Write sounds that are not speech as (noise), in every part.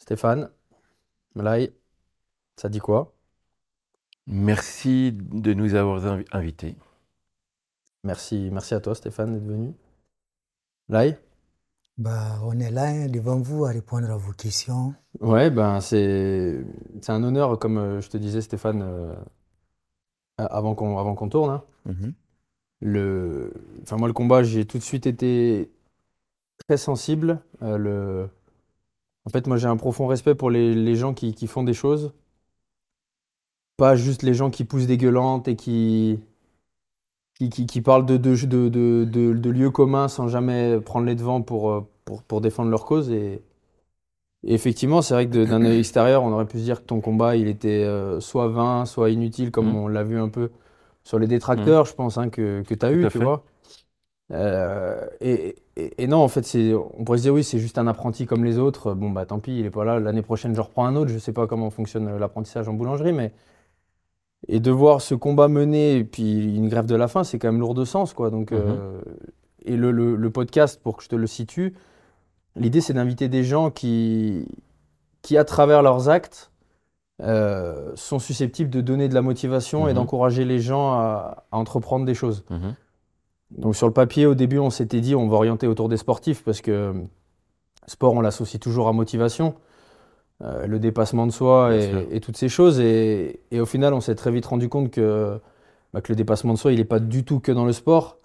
Stéphane, Malay, ça dit quoi? Merci de nous avoir invi- invités. Merci, merci à toi Stéphane d'être venu. Lai Bah, on est là hein, devant vous à répondre à vos questions. Ouais, ben c'est c'est un honneur, comme euh, je te disais Stéphane, euh, avant qu'on avant qu'on tourne. hein. Mhm. Le, enfin moi le combat, j'ai tout de suite été très sensible. Euh, le, en fait, moi j'ai un profond respect pour les, les gens qui, qui font des choses, pas juste les gens qui poussent des gueulantes et qui qui, qui, qui parlent de, de, lieux communs sans jamais prendre les devants pour, euh, pour, pour défendre leur cause. Et, et effectivement, c'est vrai que d'un œil extérieur, on aurait pu se dire que ton combat, il était euh, soit vain, soit inutile, comme Mhm. on l'a vu un peu sur les détracteurs, je pense, hein, que, que tu as Tout eu, tu fait. vois. Euh, et, et- et non, en fait, on pourrait se dire, oui, c'est juste un apprenti comme les autres. Bon, bah tant pis, il est pas là. L'année prochaine, je reprends un autre. Je sais pas comment fonctionne l'apprentissage en boulangerie, mais. Et de voir ce combat mené, et puis une grève de la faim, c'est quand même lourd de sens, quoi. Donc, Mhm. euh, et le, le- le podcast, pour que je te le situe, l'idée, c'est d'inviter des gens qui, qui, à travers leurs actes, euh, sont susceptibles de donner de la motivation et Mhm. d'encourager les gens à- à entreprendre des choses. Mhm. Donc sur le papier, au début, on s'était dit on va orienter autour des sportifs parce que sport, on l'associe toujours à motivation, euh, le dépassement de soi et, et toutes ces choses. Et, et au final, on s'est très vite rendu compte que, bah, que le dépassement de soi, il n'est pas du tout que dans le sport.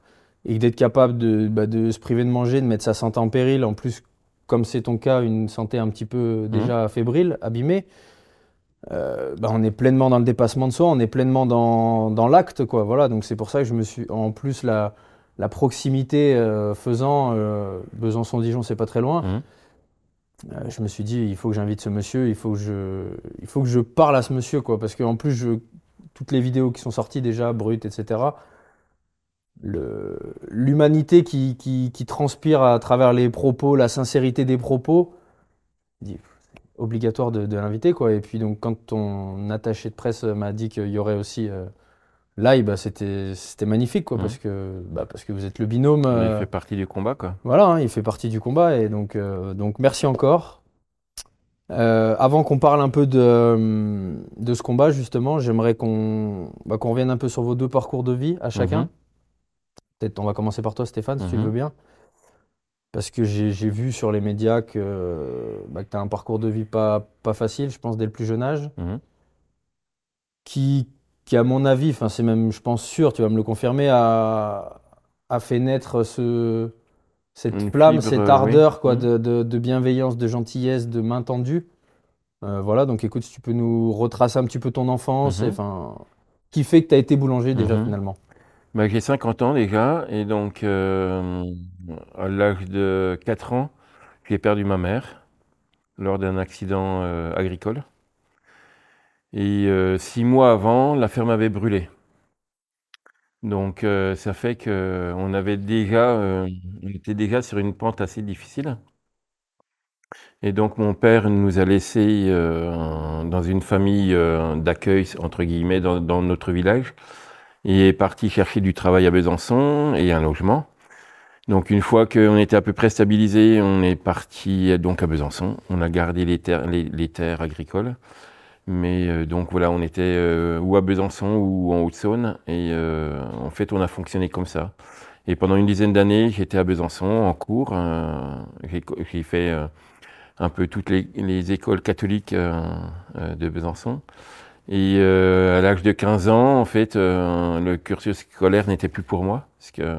Et que d'être capable de, bah, de se priver de manger, de mettre sa santé en péril, en plus, comme c'est ton cas, une santé un petit peu déjà fébrile, abîmée, euh, bah, on est pleinement dans le dépassement de soi, on est pleinement dans, dans l'acte, quoi. Voilà, donc c'est pour ça que je me suis, en plus, la, la proximité euh, faisant, euh, Besançon-Dijon, c'est pas très loin. Mhm. Euh, je me suis dit, il faut que j'invite ce monsieur, il faut que je, il faut que je parle à ce monsieur, quoi, parce qu'en plus, je, toutes les vidéos qui sont sorties déjà, brutes, etc., l'humanité qui, qui, qui transpire à travers les propos, la sincérité des propos, c'est obligatoire de, de l'inviter, quoi. Et puis, donc, quand ton attaché de presse m'a dit qu'il y aurait aussi euh, live, bah, c'était, c'était magnifique, quoi, parce que, bah, parce que vous êtes le binôme. Il euh, fait partie du combat, quoi. voilà, hein, il fait partie du combat et donc, euh, donc merci encore. Euh, avant qu'on parle un peu de, de ce combat, justement, j'aimerais qu'on bah, qu'on revienne un peu sur vos deux parcours de vie à chacun. Mhm. Peut-être on va commencer par toi, Stéphane, si tu le Mhm. veux bien. Parce que j'ai vu sur les médias que, bah, tu as un parcours de vie pas, pas facile, je pense, dès le plus jeune âge, qui, qui, à mon avis, enfin c'est même, je pense sûr, tu vas me le confirmer, a, a fait naître ce, cette Une flamme, fibre, cette oui. ardeur quoi, Mhm. de, de- de bienveillance, de gentillesse, de main tendue. Euh, voilà, donc écoute, si tu peux nous retracer un petit peu ton enfance, Mhm. et, enfin, qui fait que tu as été boulanger déjà Mhm. finalement. Bah, j'ai 50 ans déjà, et donc euh, à l'âge de 4 ans, j'ai perdu ma mère lors d'un accident euh, agricole. Et euh, six mois avant, la ferme avait brûlé. Donc euh, ça fait que on avait déjà, euh, on était déjà sur une pente assez difficile. Et donc mon père nous a laissés euh, dans une famille euh, d'accueil entre guillemets dans, notre village et est parti chercher du travail à Besançon et un logement. Donc une fois qu'on était à peu près stabilisé, on est parti donc à Besançon. On a gardé les terres agricoles. Mais euh, donc voilà, on était euh, ou à Besançon ou en Haute-Saône. Et euh, en fait, on a fonctionné comme ça. Et pendant une dizaine d'années, j'étais à Besançon en cours. euh, j'ai fait euh, un peu toutes les, les écoles catholiques euh, de Besançon. Et à l'âge de 15 ans, en fait, le cursus scolaire n'était plus pour moi. Parce que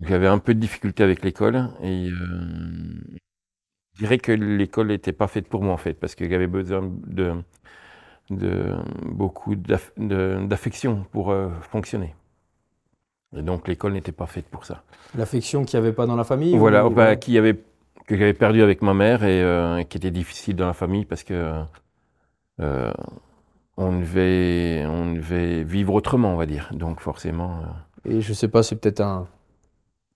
j'avais un peu de difficulté avec l'école. Et dirais que l'école n'était pas faite pour moi, en fait, parce que j'avais besoin de, de beaucoup d'affection pour euh, fonctionner. Et donc l'école n'était pas faite pour ça. L'affection qu'il n'y avait pas dans la famille Voilà, ou- bah, qui avait, que j'avais perdu avec ma mère et euh, qui était difficile dans la famille parce que euh, on, devait, on devait vivre autrement, on va dire. Donc forcément. Et je sais pas, c'est peut-être un.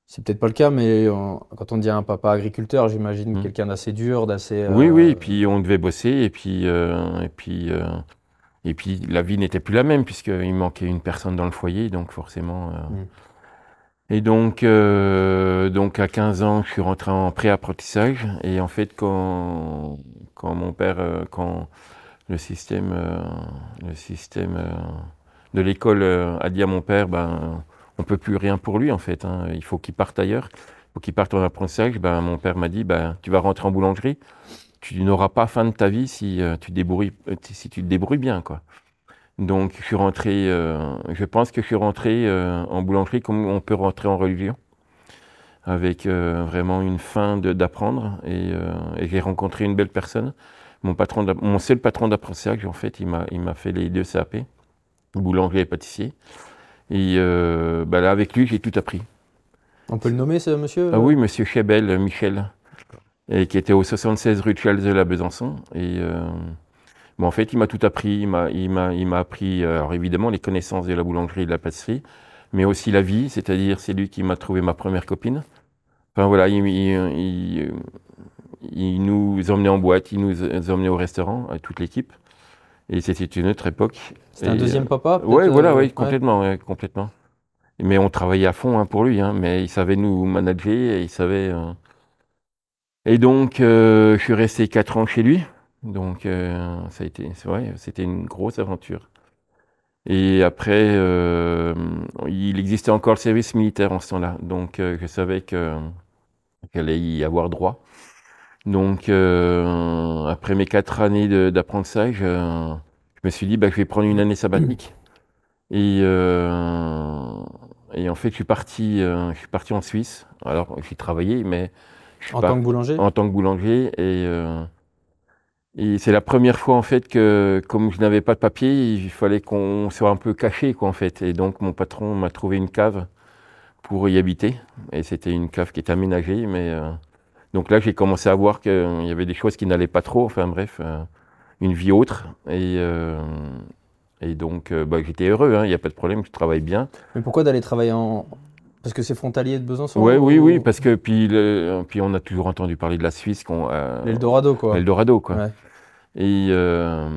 C'est peut-être pas le cas, mais on- quand on dit un papa agriculteur, j'imagine Mhm. quelqu'un d'assez dur, d'assez. Oui, euh, oui, et puis on devait bosser et puis, euh, et puis, euh, et puis la vie n'était plus la même puisqu'il manquait une personne dans le foyer, donc forcément. Mm. Et donc, euh, donc à 15 ans, je suis rentré en pré-apprentissage. Et en fait, quand, quand mon père, euh, quand le système, euh, le système de l'école a dit à mon père, ben, on peut plus rien pour lui en fait. hein. il faut qu'il parte ailleurs, il faut qu'il parte en apprentissage. Ben, mon père m'a dit, ben, tu vas rentrer en boulangerie. Tu n'auras pas fin de ta vie si euh, tu débrouilles, euh, te débrouilles bien, quoi. Donc, je suis rentré. euh, je pense que je suis rentré en boulangerie comme on peut rentrer en religion, avec vraiment une fin d'apprendre. Et, et j'ai rencontré une belle personne. Mon patron, mon seul patron d'apprentissage, en fait, il m'a, il m'a fait les deux CAP, boulanger et pâtissier. Et euh, bah là, avec lui, j'ai tout appris. On peut le nommer, ce monsieur Ah oui, Monsieur Chebel, euh, Michel, et qui était au 76 rue de Chalzeux à Besançon. Et euh, bon, en fait, il m'a tout appris. Il m'a, appris, euh, alors évidemment, les connaissances de la boulangerie et de la pâtisserie, mais aussi la vie, c'est-à-dire c'est lui qui m'a trouvé ma première copine. Enfin voilà, il, il- il- il nous emmenait en boîte, il nous emmenait au restaurant, à toute l'équipe. Et c'était une autre époque. C'était un deuxième papa peut-être, Ouais, voilà, euh, ouais, complètement, ouais, complètement. Mais on travaillait à fond hein, pour lui, hein, mais il savait nous manager et il savait. euh. Et donc, euh, je suis resté quatre ans chez lui. Donc, euh, ça a été, c'est vrai, c'était une grosse aventure. Et après, euh, il existait encore le service militaire en ce temps-là. Donc, euh, je savais que allait y avoir droit. Donc, euh, après mes quatre années d'apprentissage, euh, me suis dit, bah, je vais prendre une année sabbatique. Et, euh, et en fait, je suis parti, euh, je suis parti en Suisse. Alors, j'ai travaillé, mais En pas- tant que boulanger? en tant que boulanger. Et, euh, et c'est la première fois, en fait, que comme je n'avais pas de papier, il fallait qu'on soit un peu caché, quoi, en fait. Et donc, mon patron m'a trouvé une cave pour y habiter. Et c'était une cave qui était aménagée, mais... euh, donc là, j'ai commencé à voir qu'il y avait des choses qui n'allaient pas trop. Enfin bref, euh, une vie autre. Et, euh, et donc, euh, bah, j'étais heureux, hein, il n'y a pas de problème, je travaille bien. Mais pourquoi d'aller travailler en. Parce que c'est frontalier de Besançon Ouais, oui, ou- oui, parce que puis, le- puis on a toujours entendu parler de la Suisse, qu'on, euh, L'Eldorado, quoi. Eldorado, quoi. Ouais. Et, euh,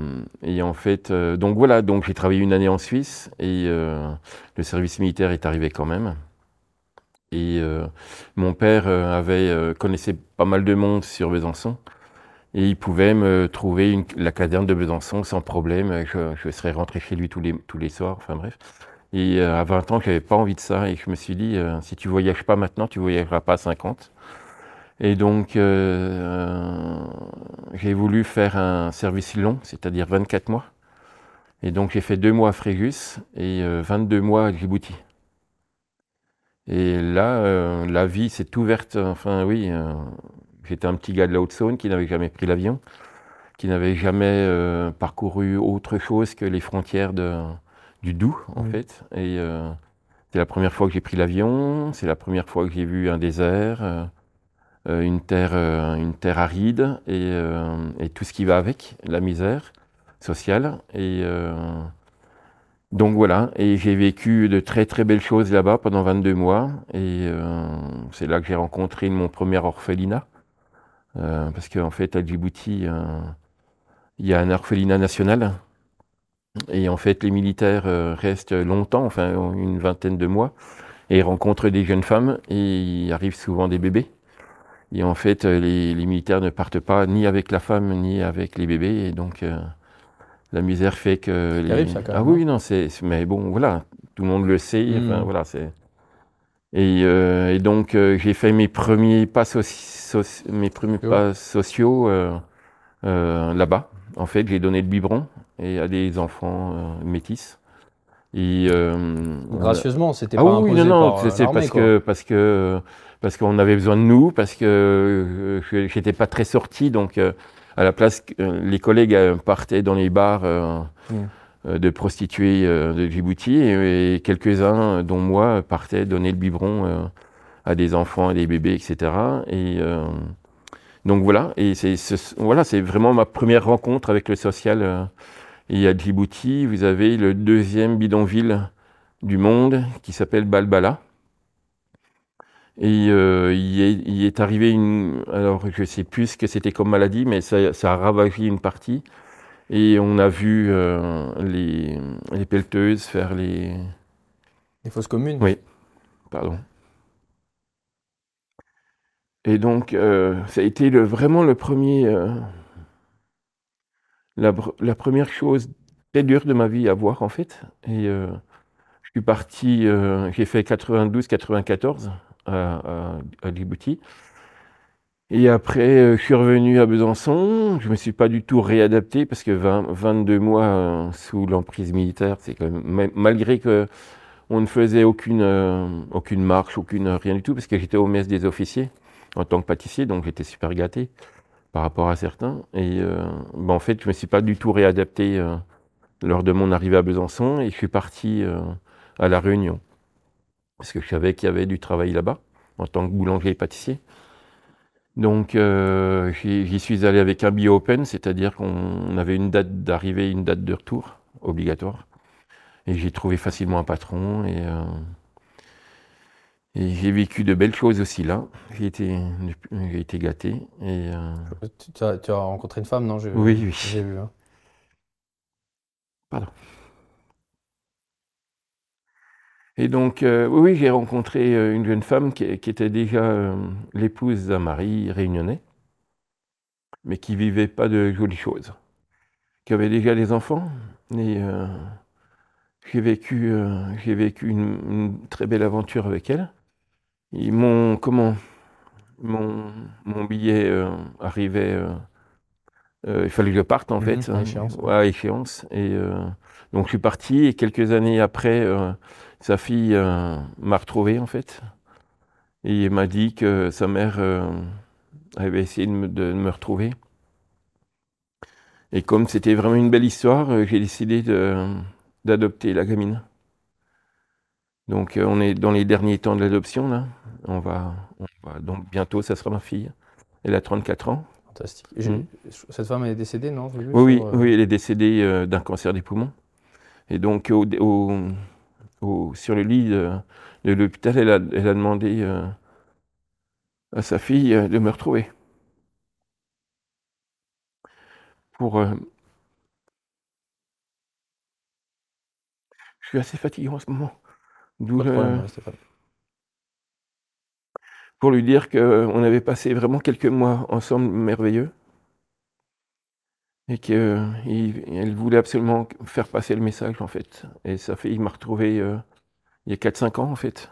et en fait, euh, donc voilà, donc j'ai travaillé une année en Suisse et euh, le service militaire est arrivé quand même. Et mon père avait connaissait pas mal de monde sur Besançon et il pouvait me trouver la caserne de Besançon sans problème. Je, serais rentré chez lui tous les, tous les soirs, enfin bref. Et euh, à 20 ans, j'avais pas envie de ça et je me suis dit, euh, si tu voyages pas maintenant, tu voyageras pas à 50. Et donc, euh, j'ai voulu faire un service long, c'est-à-dire 24 mois. Et donc, j'ai fait deux mois à Fréjus et euh, 22 mois à Djibouti. Et là, la vie s'est ouverte. Enfin, oui, j'étais un petit gars de la Haute-Saône qui n'avait jamais pris l'avion, qui n'avait jamais euh, parcouru autre chose que les frontières de, du Doubs, en fait. Et euh, c'est la première fois que j'ai pris l'avion, c'est la première fois que j'ai vu un désert. euh, une terre, une terre aride et, et tout ce qui va avec, la misère sociale. Et donc voilà, et j'ai vécu de très très belles choses là-bas pendant 22 mois. Et euh, c'est là que j'ai rencontré mon premier orphelinat. Euh, parce qu'en fait, à Djibouti, euh, il y a un orphelinat national. Et en fait, les militaires euh, restent longtemps, enfin une vingtaine de mois, et rencontrent des jeunes femmes, et il arrive souvent des bébés. Et en fait, les, les militaires ne partent pas ni avec la femme ni avec les bébés. Et donc, la misère fait que. les- terrible, ça, quand ah même, oui, non, c'est. Mais bon, voilà, tout le monde le sait. Mm. Enfin, voilà, c'est. Et, euh, et donc, euh, j'ai fait mes premiers pas, soci- soci- mes premiers Sociaux. pas sociaux euh, là-bas. En fait, j'ai donné le biberon et à des enfants métis. Et, Gracieusement, c'était ah pas oui, imposé non, non, c'est parce quoi. que parce que parce qu'on avait besoin de nous, parce que j'étais pas très sorti, donc à la place, les collègues partaient dans les bars Mm. De prostituées euh, de Djibouti, et, quelques-uns, euh, dont moi, partaient donner le biberon euh, à des enfants, à des bébés, etc. Et euh, donc voilà, et c'est ce- voilà, c'est vraiment ma première rencontre avec le social. euh, et à Djibouti, vous avez le deuxième bidonville du monde qui s'appelle Balbala. Et euh, il, est, arrivé une. Alors, je sais plus ce que c'était comme maladie, mais ça a ravagé une partie. Et on a vu euh, les, pelleteuses faire les. Les fosses communes Oui, pardon. Et donc, euh, ça a été vraiment le premier. Euh, la, première chose très dure de ma vie à voir, en fait. Et je suis parti, j'ai fait 92-94 à, à Djibouti. Et après, euh, je suis revenu à Besançon. Je me suis pas du tout réadapté parce que 20 22 mois euh, sous l'emprise militaire, malgré que on ne faisait aucune, euh, aucune marche, aucune, rien du tout, parce que j'étais au mess des officiers en tant que pâtissier, donc j'étais super gâté par rapport à certains. Et ben, en fait, je me suis pas du tout réadapté lors de mon arrivée à Besançon et je suis parti à La Réunion. Parce que je savais qu'il y avait du travail là-bas, en tant que boulanger et pâtissier. Donc, euh, j'y suis allé avec un billet open, c'est-à-dire qu'on avait une date d'arrivée, une date de retour obligatoire. Et j'ai trouvé facilement un patron et, euh, et j'ai vécu de belles choses aussi là. J'ai été, j'ai été gâté. Et, euh, Tu, as, tu as rencontré une femme, non? Oui, oui. J'ai vu. hein. Et donc, euh, oui, j'ai rencontré euh, une jeune femme qui, qui était déjà euh, l'épouse d'un mari réunionnais, mais qui vivait pas de jolies choses, qui avait déjà des enfants. Et euh, j'ai vécu, j'ai vécu une, une très belle aventure avec elle. Ils m'ont, comment, mon, mon billet arrivait, euh, il fallait que je parte en Mhm, fait, à échéance, ouais. Ouais, à échéance. Et euh, donc je suis parti et quelques années après, euh, sa fille euh, m'a retrouvé en fait. Et il m'a dit que sa mère euh, avait essayé de me, de me retrouver. Et comme c'était vraiment une belle histoire, euh, j'ai décidé d'adopter la gamine. Donc on est dans les derniers temps de l'adoption là. On va, on va- donc bientôt ça sera ma fille. Elle a 34 ans. Fantastique. Mhm. Cette femme est décédée, non? Oui, oui, sur, euh, oui, elle est décédée d'un cancer des poumons. Et donc, au, au- au- sur le lit de, de l'hôpital, elle a, elle a demandé euh, à sa fille euh, de me retrouver. Pour, euh, je suis assez fatigué en ce moment. D'où le- pour lui dire qu'on avait passé vraiment quelques mois ensemble merveilleux et qu'elle voulait absolument faire passer le message en fait. Et sa fille m'a retrouvé euh, il y a 4-5 ans en fait,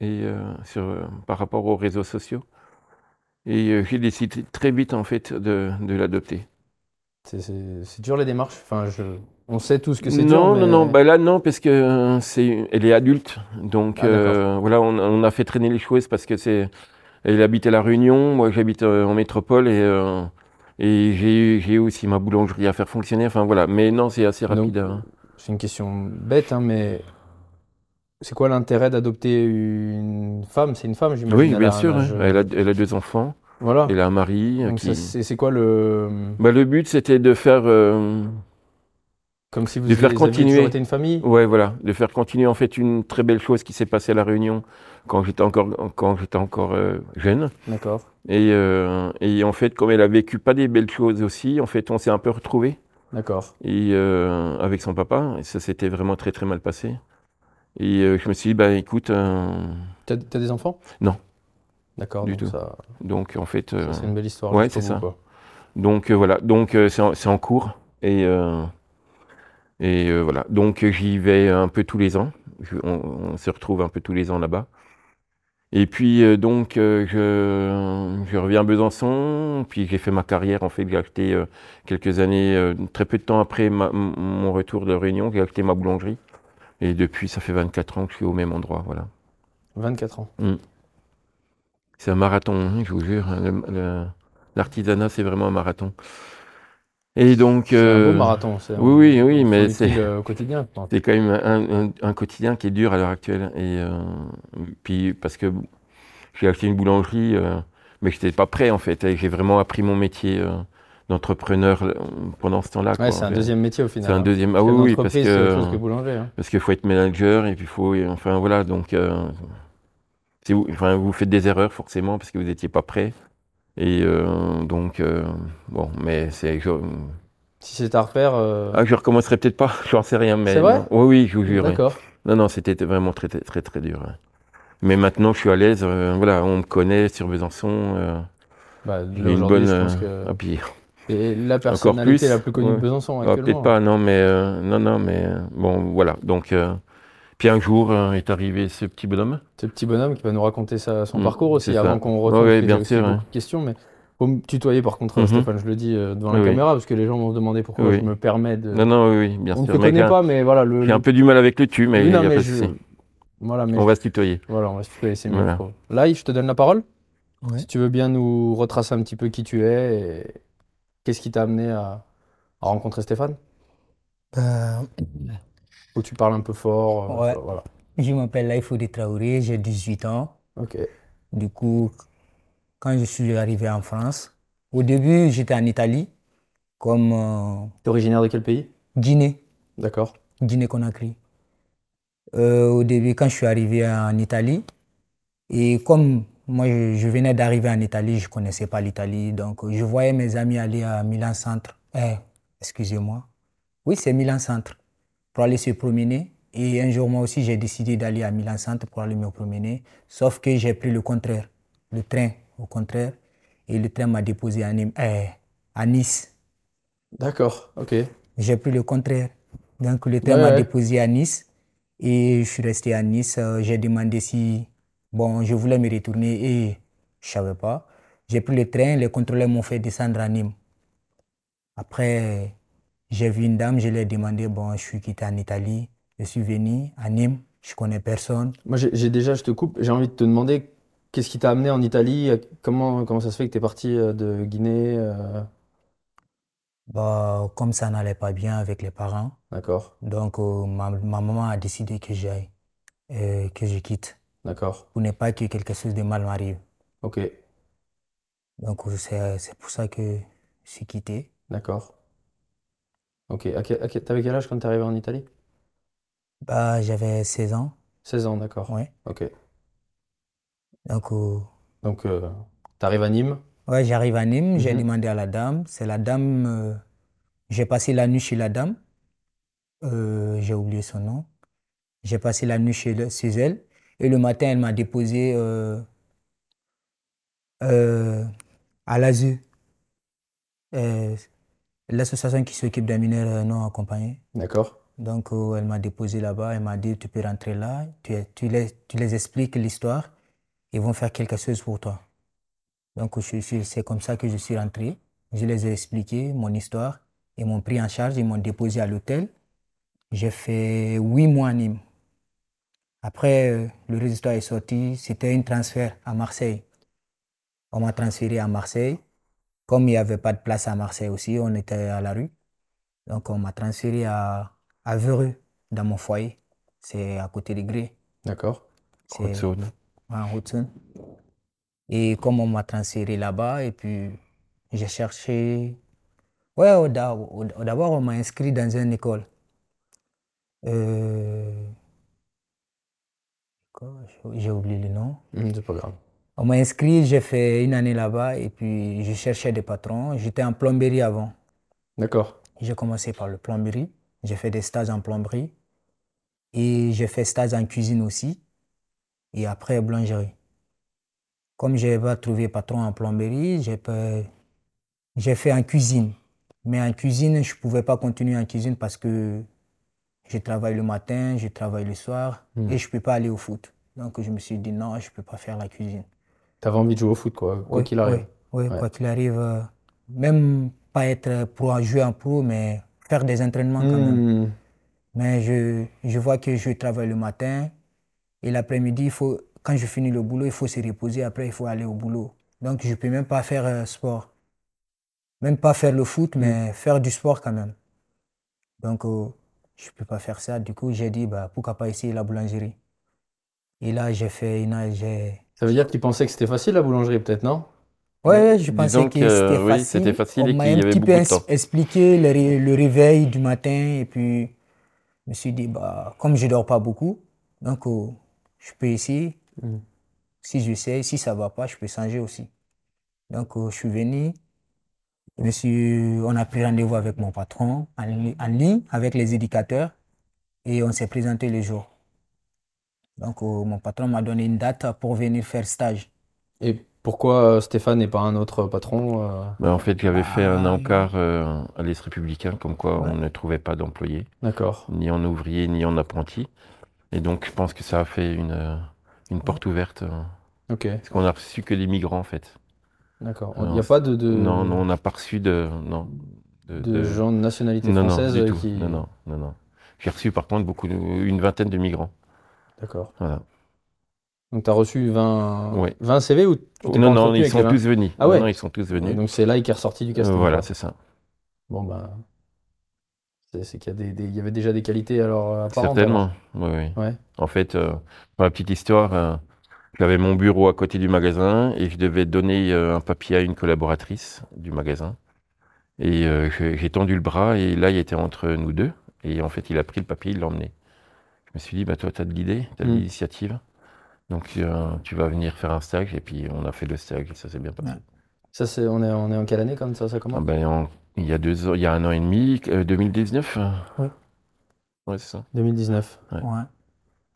et, euh, sur, euh, par rapport aux réseaux sociaux. Et j'ai décidé très vite en fait de, de l'adopter. C'est- dur les démarches. Enfin, je... On sait tous que c'est dur. Non, mais- non, non, bah là non, parce que c'est, elle est adulte, donc Ah, voilà, on, on a fait traîner les choses parce que c'est, elle habite à la Réunion, moi j'habite en métropole et et j'ai, j'ai aussi ma boulangerie à faire fonctionner. Enfin voilà, mais non, c'est assez rapide. hein. C'est une question bête, hein, mais c'est quoi l'intérêt d'adopter une femme? C'est une femme, j'imagine. Oui, bien sûr. âge, hein. euh, Elle a, elle a deux enfants, Voilà. elle a un mari. euh, qui... c'est quoi le... Bah, le but c'était de faire, euh, Comme si vous De faire continuer. été une famille? ouais, voilà, de faire continuer en fait une très belle chose qui s'est passée à la Réunion quand j'étais encore, quand j'étais encore euh, jeune. D'accord. Et, euh, et en fait, comme elle a vécu pas des belles choses aussi, en fait, on s'est un peu retrouvés. D'accord. Et euh, avec son papa, et ça s'était vraiment très très mal passé. Et je me suis dit, bah écoute, T'as t'as des enfants? Non. D'accord, Du donc tout. ça, donc en fait, c'est une belle histoire. ouais, c'est ça. quoi. donc euh, voilà, donc euh, c'est en, cours. Et, euh, et voilà, donc j'y vais un peu tous les ans. Je- on, on se retrouve un peu tous les ans là-bas. Et puis euh, donc euh, je, je reviens à Besançon, puis j'ai fait ma carrière en fait, j'ai acheté euh, quelques années, très peu de temps après ma- mon retour de Réunion, j'ai acheté ma boulangerie. Et depuis, ça fait 24 ans que je suis au même endroit, voilà. 24 ans. C'est un marathon, hein, je vous jure. hein, L'artisanat, c'est vraiment un marathon. Et donc, C'est un euh, beau marathon. c'est un- oui, oui, oui, mais c'est- euh, quotidien. C'est quand même un, un- un quotidien qui est dur à l'heure actuelle. Et euh, puis parce que j'ai acheté une boulangerie, euh, mais je n'étais pas prêt en fait. J'ai vraiment appris mon métier euh, d'entrepreneur euh, pendant ce temps-là. Ouais, c'est un deuxième métier au final. C'est un hein. deuxième. Ah oui, oui, parce que que boulanger. hein. parce qu'il faut être manager et puis il faut, enfin voilà, donc euh, vous, enfin, vous faites des erreurs forcément parce que vous n'étiez pas prêt. Et euh, donc euh, bon, mais c'est, Si c'est à refaire, euh, ah, je recommencerai peut-être pas, (laughs) j'en sais rien, mais C'est vrai oui, oui, je vous jure. d'accord. Non, non, c'était vraiment très, très, très, très dur. Mais maintenant, je suis à l'aise. voilà, on me connaît sur Besançon. Bah, une bonne. je pense que ah, puis, c'est la personnalité plus, la plus connue de ouais. Besançon ah, actuellement. peut-être pas, non, mais non, non, mais bon, voilà. Donc, puis un jour euh, est arrivé ce petit bonhomme. Ce petit bonhomme qui va nous raconter sa- son Mm, parcours aussi avant qu'on retourne. ouais, bien sûr, ouais. de questions, mais faut me tutoyer par contre, Mhm. Stéphane. Je le dis euh, devant la Oui, caméra parce que les gens vont se demander pourquoi Oui. je me permets de. Non, non, oui, oui, bien On ne sûr. te mais connaît pas, mais voilà le. J'ai un peu du mal avec le tu, mais il n'y a mais pas de je- souci. Voilà, mais On va se tutoyer. voilà, on va se tutoyer, c'est mieux. Voilà. je trouve. Là, je te donne la parole. Ouais. Si tu veux bien nous retracer un petit peu qui tu es et qu'est-ce qui t'a amené à, à rencontrer Stéphane. Euh, Que tu parles un peu fort. euh, Ouais. Voilà. je m'appelle Laïfoudi Traoré, j'ai 18 ans. Ok. Du coup, quand je suis arrivé en France, au début, j'étais en Italie, comme euh, T'es originaire de quel pays? Guinée, D'accord. Guinée-Conakry. Euh, au début, quand je suis arrivé en Italie, et comme moi, je, je venais d'arriver en Italie, je ne connaissais pas l'Italie, donc je voyais mes amis aller à Milan Centre. Eh, excusez-moi. Oui, c'est Milan Centre, pour aller se promener. Et un jour, moi aussi, j'ai décidé d'aller à Milan Centre pour aller me promener, sauf que j'ai pris le contraire, le train, au contraire, et le train m'a déposé à, Nîmes- eh, à Nice. D'accord. Ok. J'ai pris le contraire. Donc le train Ouais, m'a ouais. déposé à Nice et je suis resté à Nice. Euh, J'ai demandé si bon, je voulais me retourner et je savais pas. J'ai pris le train, les contrôleurs m'ont fait descendre à Nîmes. Après, j'ai vu une dame, je lui ai demandé, bon, je suis quitté en Italie, je suis venu à Nîmes, je connais personne. Moi, j'ai déjà, je te coupe, j'ai envie de te demander qu'est-ce qui t'a amené en Italie? Comment, comment ça se fait que tu es parti euh, de Guinée? euh, Bah, comme ça n'allait pas bien avec les parents, D'accord. donc euh, ma, ma maman a décidé que j'aille, euh, que je quitte, D'accord. pour ne pas que quelque chose de mal m'arrive. Ok. Donc c'est pour ça que je suis quitté. D'accord. Ok. À à T'avais quel âge quand t'es arrivé en Italie? Bah, j'avais 16 ans, 16 ans, d'accord. ouais. Ok. Donc, euh, Donc, euh, t'arrives à Nîmes? ouais, j'arrive à Nîmes, j'ai Mhm. demandé à la dame. C'est la dame, euh, j'ai passé la nuit chez la dame. Euh, j'ai oublié son nom. J'ai passé la nuit chez, le- chez elle. Et le matin, elle m'a déposé euh, euh, à l'ASE, l'association qui s'occupe des mineurs non accompagnés. D'accord. Donc, euh, elle m'a déposé là-bas, elle m'a dit, tu peux rentrer là, tu, tu les, tu les expliques l'histoire, ils vont faire quelque chose pour toi. Donc, c'est comme ça que je suis rentré. Je les ai expliqué mon histoire, ils m'ont pris en charge, ils m'ont déposé à l'hôtel. J'ai fait huit mois à Nîmes. Après, euh, le résultat est sorti, c'était un transfert à Marseille. On m'a transféré à Marseille. Comme il n'y avait pas de place à Marseille aussi, on était à la rue. Donc, on m'a transféré à, à Vereux, dans mon foyer. C'est à côté de Gré. D'accord. C'est Haute-Saône. en Haute-Saône. Et comme on m'a transféré là-bas, et puis j'ai cherché. Ouais, d'abord, on m'a inscrit dans une école. Euh, J'ai oublié le nom. Hum, c'est pas grave. On m'a inscrit, j'ai fait une année là-bas, et puis je cherchais des patrons. J'étais en plomberie avant. D'accord. J'ai commencé par le plomberie. J'ai fait des stages en plomberie. Et j'ai fait stage en cuisine aussi. Et après, boulangerie. Comme je n'ai pas trouvé patron en plomberie, j'ai fait en cuisine. Mais en cuisine, je ne pouvais pas continuer en cuisine parce que je travaille le matin, je travaille le soir Hmm. et je ne peux pas aller au foot. Donc je me suis dit non, je ne peux pas faire la cuisine. T'avais envie de jouer au foot, quoi, quoi Oui, qu'il arrive. Oui, Ouais. quoi qu'il arrive. euh, Même pas être pro, jouer en pro, mais faire des entraînements quand même. Hum, Mais je, je vois que je travaille le matin et l'après-midi, il faut, quand je finis le boulot, il faut se reposer. Après, il faut aller au boulot. Donc, je ne peux même pas faire euh, sport. Même pas faire le foot, mais faire du sport quand même. Donc, euh, je ne peux pas faire ça. Du coup, j'ai dit, bah, pourquoi pas essayer la boulangerie. Et là, j'ai fait une... j'ai- Ça veut dire que tu pensais que c'était facile la boulangerie, peut-être, non? Ouais, je pensais que c'était oui, facile. c'était facile On et m'a qu'il y un avait petit beaucoup peu de temps. ins- expliqué le, ré- le réveil du matin et puis je me suis dit, bah, comme je dors pas beaucoup, donc euh, je peux essayer. Mm. Si j'essaie, si ça va pas, je peux changer aussi. Donc euh, je suis venu, je me suis, on a pris rendez-vous avec mon patron en ligne, avec les éducateurs et on s'est présenté le jour. Donc, euh, mon patron m'a donné une date pour venir faire stage. Et pourquoi euh, Stéphane et pas un autre patron euh? Ben, en fait, j'avais fait un Ah, encart euh, à l'Est républicain, comme quoi on ne trouvait pas d'employés, D'accord. ni en ouvrier, ni en apprenti. Et donc, je pense que ça a fait une, une porte ouverte. Ok, parce qu'on a reçu que des migrants, en fait. d'accord. Non, Il n'y a pas de, de, Non, non, on n'a pas reçu de. Non. De, de de- gens de nationalité non, non, française du tout. qui. Non, non, non, non. J'ai reçu, par contre, beaucoup, une vingtaine de migrants. D'accord. Voilà. Donc tu as reçu 20, Ouais. 20 CV ou non, non, ils sont 20? tous venus. Ah ouais Non, non, ils sont tous venus. Et donc c'est là qui est ressorti du Euh, casting. voilà, c'est ça. Bon bah. C'est qu'il y, a des- y avait déjà des qualités alors euh, apparentes. Certainement. Oui, oui. Ouais. En fait, euh, pour la petite histoire, euh, j'avais mon bureau à côté du magasin et je devais donner euh, un papier à une collaboratrice du magasin. Et j'ai j'ai tendu le bras et là, il était entre nous deux. Et en fait, il a pris le papier, il l'a emmené. Je me suis dit, bah, toi, tu as de l'idée, tu as de Mm. l'initiative. Donc, euh, tu vas venir faire un stage. Et puis, on a fait le stage et ça s'est bien passé. Ouais. Ça c'est on est on est en quelle année quand ça ça Ah commence ben, en- il y a deux il y a un an et demi, euh, 2019. euh, Ouais. Ouais, c'est ça. 2019. Ouais. Ouais.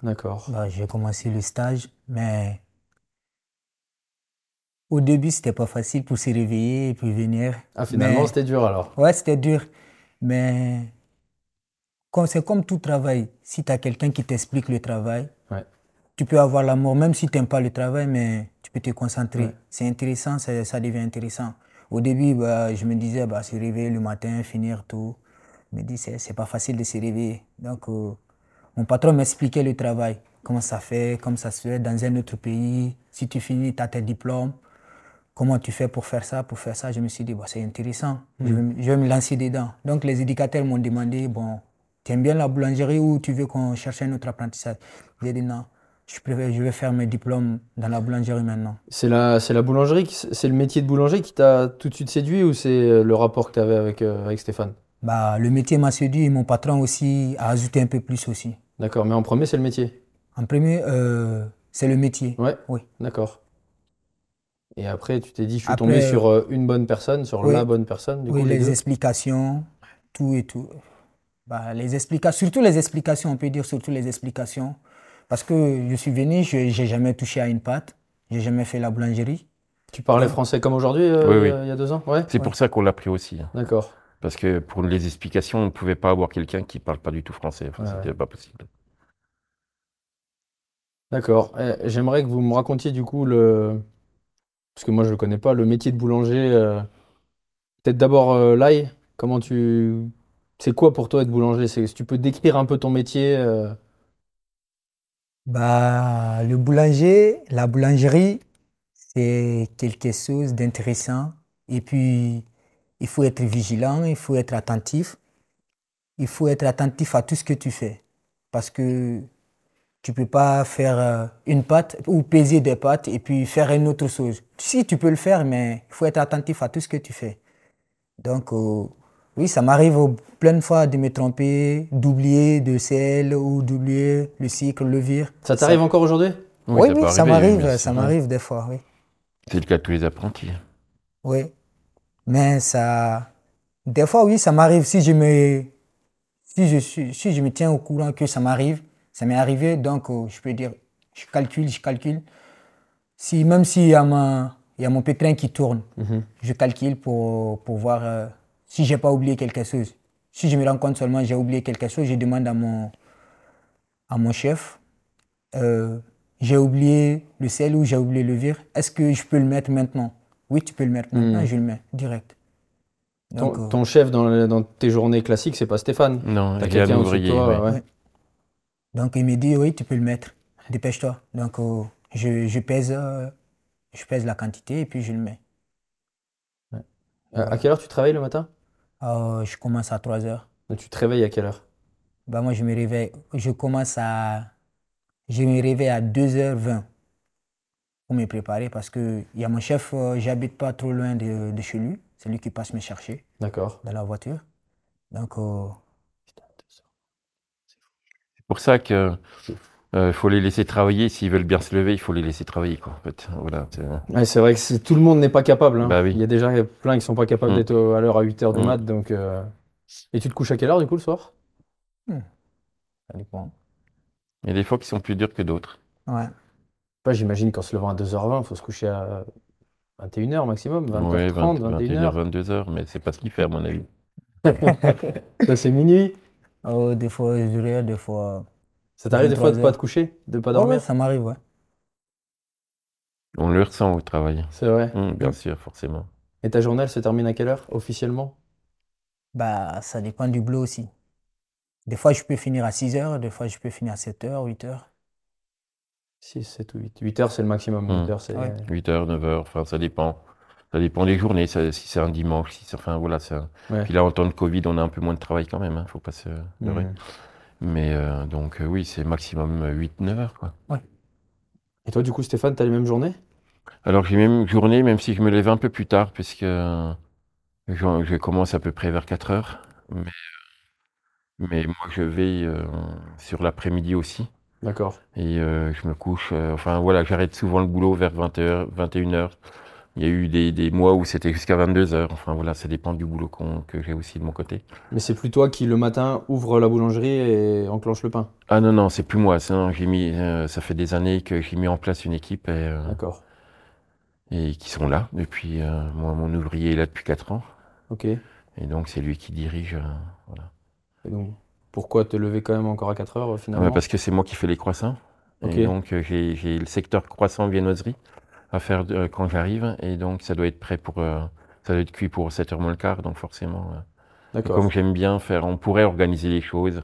D'accord. Bah, j'ai commencé le stage, mais au début, c'était pas facile pour se réveiller et puis venir. Ah finalement Mais- c'était dur alors. Ouais, c'était dur. Mais c'est comme tout travail. Si tu as quelqu'un qui t'explique le travail, Ouais. tu peux avoir l'amour, même si tu n'aimes pas le travail, mais tu peux te concentrer. Ouais. C'est intéressant, ça, ça devient intéressant. Au début, bah, je me disais, bah, se réveiller le matin, finir tout. Je me dis, c'est, pas facile de se réveiller. Donc, euh, mon patron m'expliquait le travail, comment ça fait, comment ça se fait dans un autre pays. Si tu finis, tu as tes diplômes. Comment tu fais pour faire ça, pour faire ça? Je me suis dit, bah, c'est intéressant, je, vais, me- je vais me lancer dedans. Donc les éducateurs m'ont demandé, bon, tu aimes bien la boulangerie ou tu veux qu'on cherche un autre apprentissage? J'ai dit non, je, préfère, je vais faire mes diplômes dans la boulangerie maintenant. C'est la c'est la boulangerie c'est le métier de boulanger qui t'a tout de suite séduit ou c'est euh, le rapport que tu avais avec euh, avec Stéphane? Bah, le métier m'a séduit et mon patron aussi a ajouté un peu plus aussi. D'accord, mais en premier c'est le métier? En premier, euh, c'est le métier. Ouais. Oui. D'accord. Et après, tu t'es dit, je suis Après, tombé sur une bonne personne, sur oui. la bonne personne, du oui, coup, les les explications, tout et tout. Bah, les explications, surtout les explications, on peut dire surtout les explications. Parce que je suis venu, je n'ai jamais touché à une pâte, j'ai jamais fait la boulangerie. Tu parlais français comme aujourd'hui, euh, Oui, oui. il y a- il y a deux ans? Ouais. C'est pour ça qu'on l'a pris aussi. hein. D'accord. Parce que pour les explications, on ne pouvait pas avoir quelqu'un qui ne parle pas du tout français. Enfin, Ouais, C'était pas possible. D'accord. Eh, J'aimerais que vous me racontiez du coup le. Parce que moi je ne connais pas, le métier de boulanger. euh, Peut-être d'abord euh, l'ail. Comment tu. C'est quoi pour toi être boulanger? Si tu peux décrire un peu ton métier. euh, Bah, le boulanger, la boulangerie, c'est quelque chose d'intéressant. Et puis, il faut être vigilant, il faut être attentif. Il faut être attentif à tout ce que tu fais. Parce que tu peux pas faire euh, une pâte ou peser des pâtes et puis faire une autre chose. Si, tu peux le faire, mais il faut être attentif à tout ce que tu fais. Donc, oui, ça m'arrive plein de fois de me tromper, d'oublier de sel ou d'oublier le sucre, le vire. Ça t'arrive encore aujourd'hui? Oui, ça oui, m'arrive, ça m'arrive des fois, oui. C'est le cas de tous les apprentis. Oui. Mais ça, des fois, oui, ça m'arrive si je me, si je suis, si je me tiens au courant que ça m'arrive, ça m'est arrivé, donc euh, je peux dire, je calcule, je calcule. Si, même s'il y a ma, il y a mon pétrin qui tourne, Mhm. je calcule pour, pour voir euh, si j'ai pas oublié quelque chose. Si je me rends compte seulement que j'ai oublié quelque chose, je demande à mon, à mon chef, euh, j'ai oublié le sel ou j'ai oublié le vire, est-ce que je peux le mettre maintenant? Oui, tu peux le mettre maintenant, Mhm. je le mets direct. Donc, Ton, euh, ton chef dans, le- dans tes journées classiques, c'est pas Stéphane. Non, T'as il y a quelqu'un ouvrier. toi, ouais. ouais. Ouais. donc il me dit, oui, tu peux le mettre, dépêche-toi. Donc euh, je, je, pèse, euh, je pèse la quantité et puis je le mets. À quelle heure tu travailles le matin? Euh, je commence à 3 heures. Tu te réveilles à quelle heure? Bah, moi, je me réveille, je commence à, je me réveille à 2h20 pour me préparer parce que il y a mon chef, euh, j'habite pas trop loin de, de chez lui. C'est lui qui passe me chercher D'accord. dans la voiture. Donc, euh, C'est pour ça que euh, faut les laisser travailler. S'ils veulent bien se lever, il faut les laisser travailler. Quoi, en fait. voilà, c'est- Ouais, c'est vrai que c'est- tout le monde n'est pas capable. hein. Bah oui. Il y a déjà plein qui sont pas capables Mm. d'être au- à l'heure à 8h du Mm. mat. Donc, euh, Et tu te couches à quelle heure du coup le soir? ça dépend. Il y a des fois qui sont plus durs que d'autres. Ouais. Pas, j'imagine qu'en se levant à 2h20, il faut se coucher à 21h maximum, Ouais, 20h30, 20, 21h. 22h, mais c'est pas ce qu'il fait à mon avis. (laughs) Ça, c'est minuit. Oh, des fois, je dirais, des fois. Ça t'arrive des fois de 23 pas heures. te coucher, de pas dormir? ouais, ça m'arrive, ouais. On le ressent au travail. C'est vrai. Hum, bien sûr, forcément. Et ta journée, elle se termine à quelle heure, officiellement? Bah, ça dépend du boulot aussi. Des fois, je peux finir à 6 heures, des fois, je peux finir à 7 heures, 8 heures. 6, 7 ou 8. 8 heures, c'est le maximum. Hmm. 8 heures, c'est... Ouais. 8h, 9h, enfin ça dépend. Ça dépend des journées, ça- si c'est un dimanche, si c'est, enfin voilà. Ça... Ouais. Puis là, en temps de Covid, on a un peu moins de travail quand même, hein, faut pas se leurrer. Mhm. Mais euh, donc euh, oui, c'est maximum 8-9 heures quoi. Et toi, du coup, Stéphane, t'as les mêmes journées? Alors j'ai même journée, même si je me lève un peu plus tard, puisque euh, je, je commence à peu près vers 4 heures. Mais, euh, mais moi, je veille euh, sur l'après-midi aussi. D'accord. Et euh, je me couche, euh, enfin voilà, j'arrête souvent le boulot vers 20h, 21h. Il y a eu des, des mois où c'était jusqu'à 22h. Enfin voilà, ça dépend du boulot que j'ai aussi de mon côté. Mais c'est plus toi qui, le matin, ouvre la boulangerie et enclenche le pain. Ah non, non, c'est plus moi. Ça, non, j'ai mis, euh, ça fait des années que j'ai mis en place une équipe et, euh, D'accord. et qui sont là depuis. euh, moi, mon ouvrier est là depuis 4 ans. Ok. Et Et donc, c'est lui qui dirige. voilà. donc, pourquoi te lever quand même encore à 4 heures, Ah finalement? bah, parce que c'est moi qui fais les croissants. Ok. Et donc, j'ai j'ai le secteur croissant viennoiserie à faire euh, quand j'arrive. Et donc, ça doit être prêt pour. euh, ça doit être cuit pour 7h moins le quart. Donc, forcément. euh, comme j'aime bien faire, on pourrait organiser les choses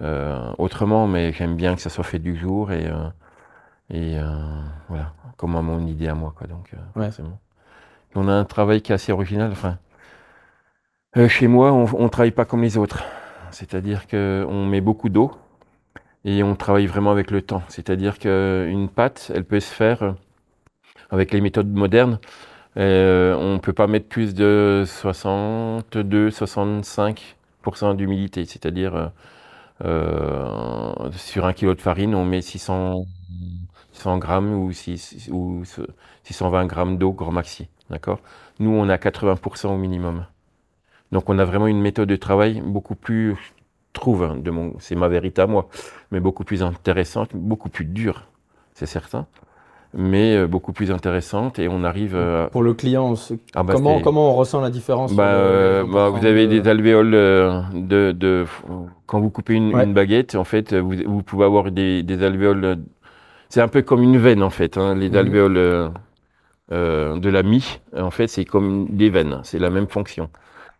euh, autrement, mais j'aime bien que ça soit fait du jour et, euh, et euh, voilà, comme à mon idée à moi, quoi. Donc, Ouais. forcément. On a un travail qui est assez original. Enfin, chez moi, on, on travaille pas comme les autres. C'est-à-dire que on met beaucoup d'eau et on travaille vraiment avec le temps. C'est-à-dire qu'une pâte, elle peut se faire avec les méthodes modernes. Euh, on ne peut pas mettre plus de 62-65% d'humidité. C'est-à-dire, euh, euh, sur un kilo de farine, on met 600, 600 grammes ou, six- ou 620 grammes d'eau grand maxi. D'accord? Nous, on a 80% au minimum. Donc, on a vraiment une méthode de travail beaucoup plus, trouve, hein, de c'est ma vérité à moi, mais beaucoup plus intéressante, beaucoup plus dure, c'est certain, mais euh, beaucoup plus intéressante et on arrive euh, Pour le client, ah bah, comment, comment on ressent la différence? bah, euh, bah, vous avez de- des alvéoles de, de- quand vous coupez une, Ouais. une baguette, en fait, vous, vous pouvez avoir des, des alvéoles. C'est un peu comme une veine, en fait. hein, les Mhm. alvéoles euh, de la mie, en fait, c'est comme des veines. C'est la même fonction.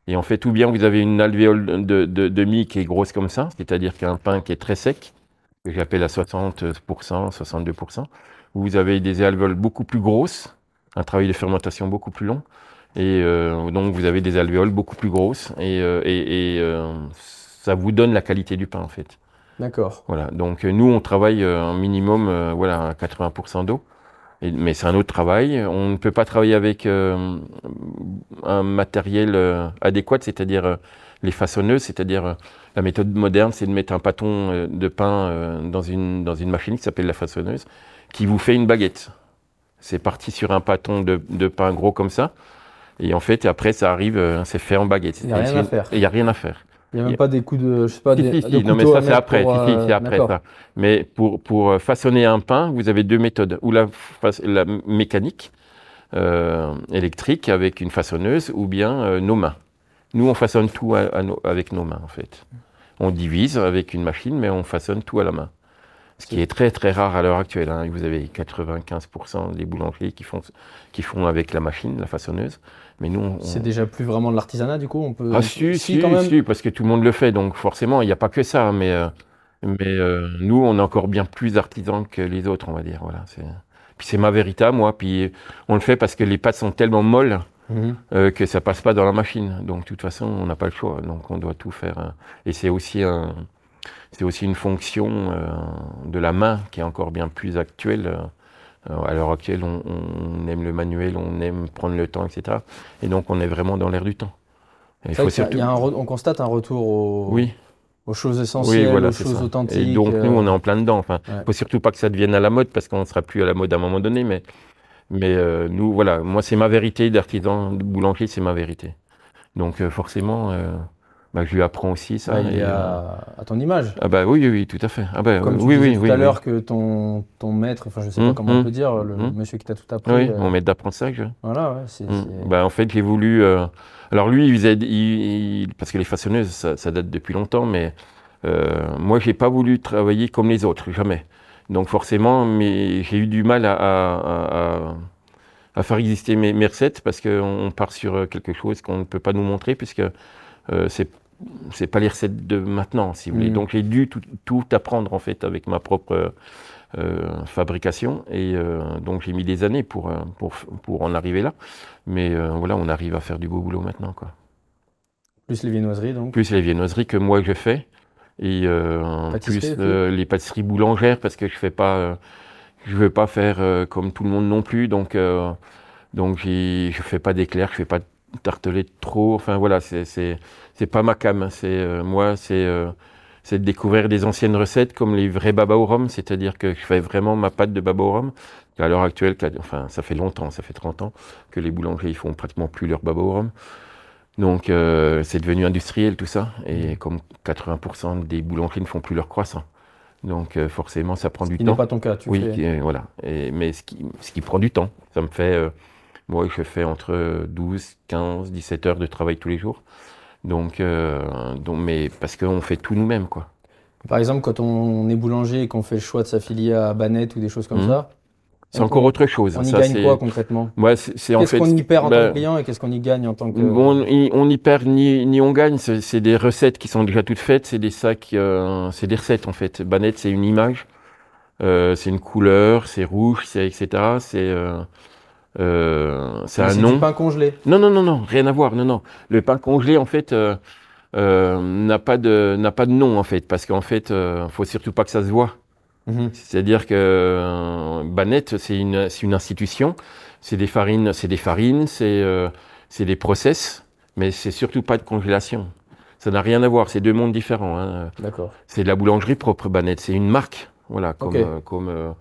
Et en fait, ou bien vous avez une alvéole de, de, de mie qui est grosse comme ça, c'est-à-dire qu'un pain qui est très sec, que j'appelle à 60%, 62%, ou vous avez des alvéoles beaucoup plus grosses, un travail de fermentation beaucoup plus long, et euh, donc vous avez des alvéoles beaucoup plus grosses, et, euh, et, et, euh, ça vous donne la qualité du pain en fait. D'accord. Voilà. Donc euh, nous on travaille euh, un minimum, euh, voilà, à 80% d'eau, mais c'est un autre travail. On ne peut pas travailler avec un matériel adéquat, c'est-à-dire les façonneuses, c'est-à-dire la méthode moderne, c'est de mettre un pâton de pain dans une dans une machine qui s'appelle la façonneuse, qui vous fait une baguette. C'est parti sur un pâton de, de pain gros comme ça. Et en fait, après, ça arrive, euh, c'est fait en baguette. Il a rien à faire. n'y a rien à faire. Il n'y a y même a- pas des coups de, je sais pas, Si, des, si, de si, non, mais ça c'est après. si, euh, c'est après ça. Mais pour, pour euh, façonner un pain, vous avez deux méthodes. Ou la, la mécanique euh, électrique avec une façonneuse, ou bien euh, nos mains. Nous, on façonne tout à- à nos- avec nos mains, en fait. On divise avec une machine, mais on façonne tout à la main. Ce qui est très très rare à l'heure actuelle. hein. Vous avez 95% des boulangeries qui font, qui font avec la machine, la façonneuse. Mais nous, on, C'est déjà plus vraiment de l'artisanat, du coup, on peut. ah si, si, quand même. si, parce que tout le monde le fait, donc forcément, il n'y a pas que ça, mais, euh, mais euh, nous, on est encore bien plus artisans que les autres, on va dire. Voilà. Puis c'est ma vérité moi, puis on le fait parce que les pâtes sont tellement molles Mhm. euh, que ça passe pas dans la machine. Donc de toute façon, on n'a pas le choix, donc on doit tout faire. euh, et c'est aussi, un, c'est aussi une fonction euh, de la main qui est encore bien plus actuelle. euh, à l'heure actuelle, on, on aime le manuel, on aime prendre le temps, etc. Et donc on est vraiment dans l'air du temps. Il faut y a- un on constate un retour au- oui, aux choses essentielles, oui, voilà, aux choses ça. authentiques. Et donc euh, nous, on est en plein dedans. Enfin, Ouais. faut surtout pas que ça devienne à la mode parce qu'on ne sera plus à la mode à un moment donné. Mais, mais euh, nous, voilà, moi, c'est ma vérité d'artisan de boulanger, c'est ma vérité. Donc euh, forcément, euh, bah, je lui apprends aussi ça. Ouais, et, euh, à, à ton image. Ah bah oui, oui, oui, tout à fait. Ah bah, Comme tu oui, disais oui, tout oui, à l'heure que ton, ton maître, enfin je sais pas Hum, comment on hum, peut dire, le hum. monsieur qui t'a tout appris. Oui, euh, mon maître d'apprentissage. Voilà, ouais, c'est. Bah, en fait, j'ai voulu. euh, Alors lui, il faisait, il- il- parce que les façonneuses, ça, ça date depuis longtemps, mais euh, moi, j'ai pas voulu travailler comme les autres, jamais. Donc forcément, mais j'ai eu du mal à, à- à- à- à faire exister mes, mes recettes parce qu'on on part sur euh, quelque chose qu'on ne peut pas nous montrer puisque euh, c'est c'est pas les recettes de maintenant, si vous voulez. Mm. Donc j'ai dû tout, tout apprendre en fait avec ma propre euh, fabrication et euh, donc j'ai mis des années pour, euh, pour pour en arriver là. Mais euh, voilà, on arrive à faire du beau boulot maintenant, quoi. Plus les viennoiseries, donc. Plus les viennoiseries que moi je fais et plus les pâtisseries boulangères parce que je fais pas, je veux pas faire comme tout le monde non plus. Donc donc je fais pas d'éclairs, je fais pas de tartelettes trop. Enfin voilà, c'est pas ma cam. C'est euh, moi, c'est euh, de découvrir des anciennes recettes comme les vrais baba au rhum, c'est-à-dire que je fais vraiment ma pâte de baba au rhum. À l'heure actuelle, enfin ça fait longtemps, ça fait 30 ans que les boulangers ils font pratiquement plus leur baba au rhum. Donc euh, c'est devenu industriel tout ça, et comme 80% des boulangers ne font plus leur croissant. Donc euh, forcément ça prend du n'est temps. pas ton cas, tu Oui, fais. qui voilà. Et, mais ce qui, ce qui prend du temps. Ça me fait, moi, je fais entre 12, 15, 17 heures de travail tous les jours. Donc, euh, donc mais parce qu'on fait tout nous-mêmes, quoi. Par exemple, quand on est boulanger et qu'on fait le choix de s'affilier à Banette ou des choses comme Mhm. ça, C'est encore autre chose. on y Ça, gagne quoi concrètement? En Qu'est-ce fait. qu'on y perd en tant ben, que client et qu'est-ce qu'on y gagne en tant que. On y, on y perd ni, ni on gagne, c'est des recettes qui sont déjà toutes faites, c'est des sacs, euh, c'est des recettes en fait. Banette, c'est une image, euh, c'est une couleur, c'est rouge, c'est etc. C'est euh, euh, c'est un nom. du pain congelé. Non, non, non, non, rien à voir, non, non. Le pain congelé, en fait, euh, euh, n'a pas de n'a pas de nom, en fait, parce qu'en fait, faut surtout pas que ça se voit. Mhm. C'est-à-dire que Banette, c'est une, c'est une institution, c'est des farines, c'est des farines, c'est c'est des process, mais c'est surtout pas de congélation. Ça n'a rien à voir, c'est deux mondes différents. hein. D'accord. C'est de la boulangerie propre Banette, c'est une marque, voilà, comme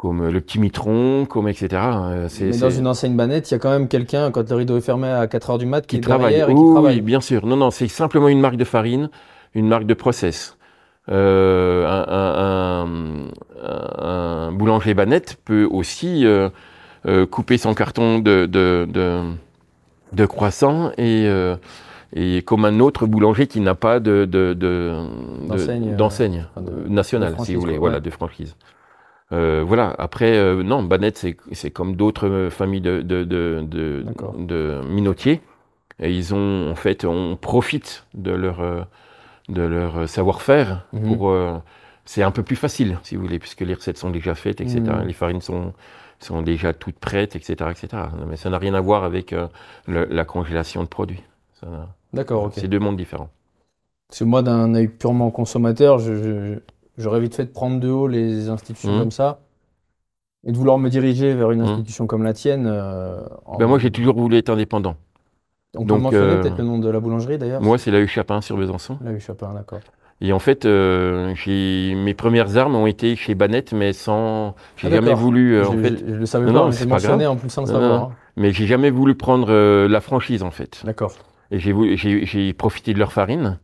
comme le petit mitron, comme etc. Euh, Mais dans une enseigne Banette, il y a quand même quelqu'un, quand le rideau est fermé à 4h du mat, qui, travaille. derrière et Oui, qui oui, travaille. bien sûr. Non, non, c'est simplement une marque de farine, une marque de process. Euh, un, un- un- un boulanger banette peut aussi euh, euh, couper son carton de, de, de, de croissant et, et comme un autre boulanger qui n'a pas de, de, de- de- D'enseigne, nationale, si vous voulez, voilà, de franchise. Euh, voilà. Après, euh, non, Banette, c'est c'est comme d'autres euh, familles de, de, de, de, D'accord. de minotiers. Et ils ont, en fait, on profite de leur, de leur savoir-faire Mhm. pour. euh, c'est un peu plus facile, si vous voulez, puisque les recettes sont déjà faites, etc. Mhm. Les farines sont, sont déjà toutes prêtes, etc., etc. Mais ça n'a rien à voir avec le- la congélation de produits. D'accord, ok. C'est deux mondes différents. Parce que moi, d'un œil purement consommateur, je- je- j'aurais vite fait de prendre de haut les institutions Mhm. comme ça et de vouloir me diriger vers une Mhm. institution comme la tienne. euh, en- Ben moi, j'ai toujours voulu être indépendant. On peut donc, mentionner euh, peut-être le nom de la boulangerie d'ailleurs Moi, c'est la U Chapin sur Besançon. Là, oui, Chapin, d'accord. Et en fait, euh, mes premières armes ont été chez Banette, mais sans. J'ai Ah, jamais voulu. euh, je, en fait, je- le savais Non, pas, non, mais c'est mentionné grave. en plus sans le savoir. non. hein. mais j'ai jamais voulu prendre la franchise en fait. D'accord. Et j'ai profité de leur farine,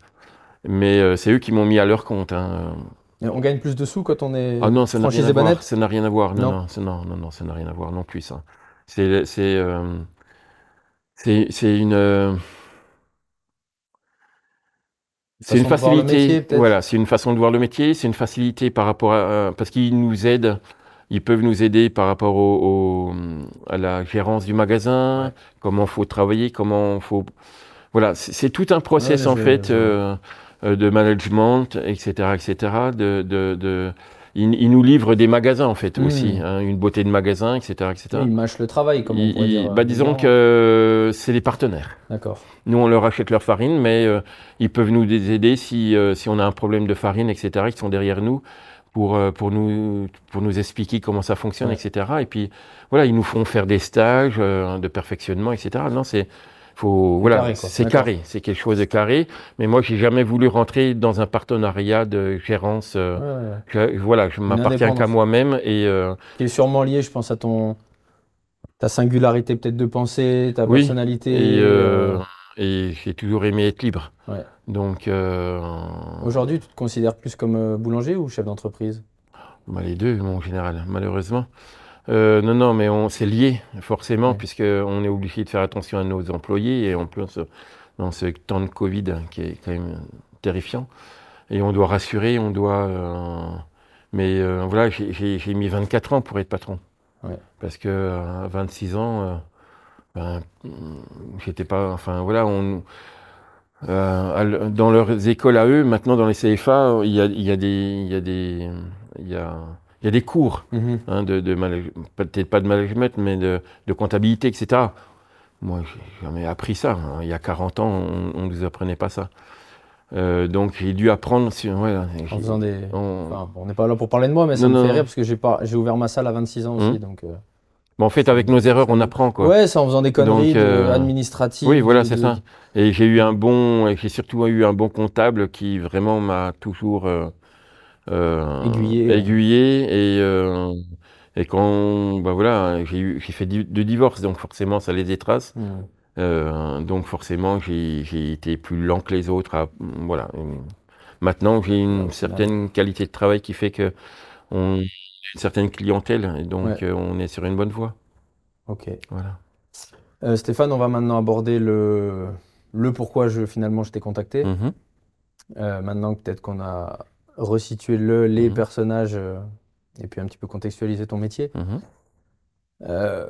mais c'est eux qui m'ont mis à leur compte. hein. On gagne plus de sous quand on est Ah non, ça n'a franchisé rien à voir. Banette Ça n'a rien à voir. Non, Non. non, ça- non, non, non, ça n'a rien à voir non plus ça. C'est c'est euh, c'est une euh, c'est une facilité. métier, voilà, c'est une façon de voir le métier. C'est une facilité par rapport à euh, parce qu'ils nous aident. Ils peuvent nous aider par rapport au, au- à la gérance du magasin, comment faut travailler, comment faut. Voilà, c'est tout un process Ouais, en fait euh, de management, etc., etc. De, de, de... Ils, ils nous livrent des magasins en fait aussi, hein, une beauté de magasin, etc., etc. Oui, Ils mâchent le travail, comme on pourrait dire. bah, euh, disons que c'est des partenaires. D'accord. Nous, on leur achète leur farine, mais euh, ils peuvent nous aider si, euh, si on a un problème de farine, etc. Ils sont derrière nous pour, euh, pour, nous, pour nous expliquer comment ça fonctionne, Ouais. etc. Et puis, voilà, ils nous font faire des stages euh, de perfectionnement, etc. Non, c'est faut, voilà, c'est carré, c'est quelque chose de carré. Mais moi, j'ai jamais voulu rentrer dans un partenariat de gérance. euh, Ouais, ouais. je- voilà, je m'appartiens qu'à moi-même et euh, Qui est sûrement lié, je pense, à ton ta singularité peut-être de pensée, ta Oui, personnalité. Et euh, euh, et j'ai toujours aimé être libre. Ouais. Donc, euh, Aujourd'hui, tu te considères plus comme euh, boulanger ou chef d'entreprise? Bah, les deux, en général, malheureusement. Euh, non, non, mais on c'est lié, forcément, Ouais. puisque on est obligé de faire attention à nos employés, et en plus, dans ce temps de Covid qui est quand même terrifiant, et on doit rassurer, on doit... euh, mais euh, voilà, j'ai- mis 24 ans pour être patron. Ouais. Parce que euh, à 26 ans, euh, ben, hum, j'étais pas... Enfin, voilà, on... euh, dans leurs écoles à eux, maintenant dans les CFA, il y a, il y a des... Il y a des... Il y a, y a des cours Mhm. hein, de, peut-être pas de management, mais de, de comptabilité, etc. Moi, j'ai jamais appris ça. hein. Il y a 40 ans, on ne nous apprenait pas ça. Euh, donc, j'ai dû apprendre. Sur, ouais, En faisant des. on- Enfin, n'est pas là pour parler de moi, mais ça Non, me non, fait non. rire parce que j'ai ouvert ma salle à 26 ans aussi. Mhm. Donc, euh, Mais en fait, avec nos erreurs, on apprend. Quoi. Ouais, c'est en faisant des conneries Donc, euh, de- administratives. oui, voilà, c'est de- ça. Et j'ai eu un bon, j'ai surtout eu un bon comptable qui vraiment m'a toujours euh, Aiguillé, ouais. aiguillé. et, euh, et quand, bah voilà, j'ai fait deux divorces, donc forcément, ça laisse des traces. Euh, donc forcément, j'ai été plus lent que les autres. à- voilà. Maintenant, j'ai une c'est certaine qualité de travail qui fait que on une certaine clientèle, et donc Ouais. euh, on est sur une bonne voie. Ok. Voilà. Euh, Stéphane, on va maintenant aborder le, le pourquoi je, finalement je t'ai contacté. Mhm. Euh, maintenant peut-être qu'on a resitué le, les Mhm. personnages euh, et puis un petit peu contextualisé ton métier. Mhm. Euh,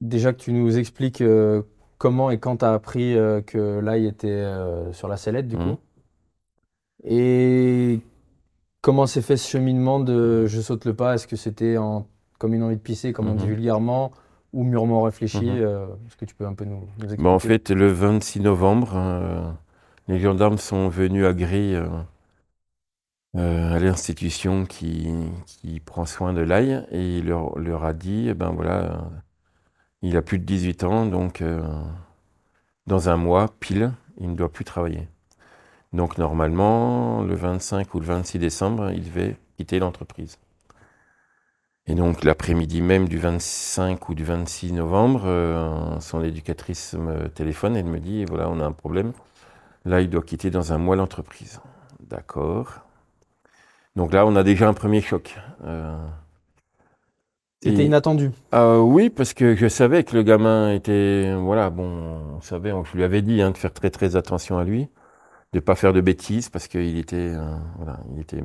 déjà que tu nous expliques euh, comment et quand tu as appris que l'ail était sur la sellette du Mhm. coup. Et comment s'est fait ce cheminement de je saute le pas Est-ce que c'était en, comme une envie de pisser, comme on dit vulgairement, ou mûrement réfléchi Est-ce que tu peux un peu nous, nous expliquer Bah, en fait, le 26 novembre, les gendarmes sont venus à euh, à l'institution qui, qui prend soin de l'ail et il leur, leur a dit, eh ben voilà, euh, il a plus de 18 ans, donc euh, dans un mois, pile, il ne doit plus travailler. Donc normalement, le 25 ou le 26 décembre, il devait quitter l'entreprise. Et donc l'après-midi même du 25 ou du 26 novembre, euh, son éducatrice me téléphone et me dit, voilà, on a un problème. Là, il doit quitter dans un mois l'entreprise. D'accord. Donc là, on a déjà un premier choc. Euh, C'était et- inattendu. euh, oui, parce que je savais que le gamin était, voilà, bon, on savait, on- je lui avais dit hein, de faire très très attention à lui, de pas faire de bêtises, parce qu'il était, euh, voilà, il était,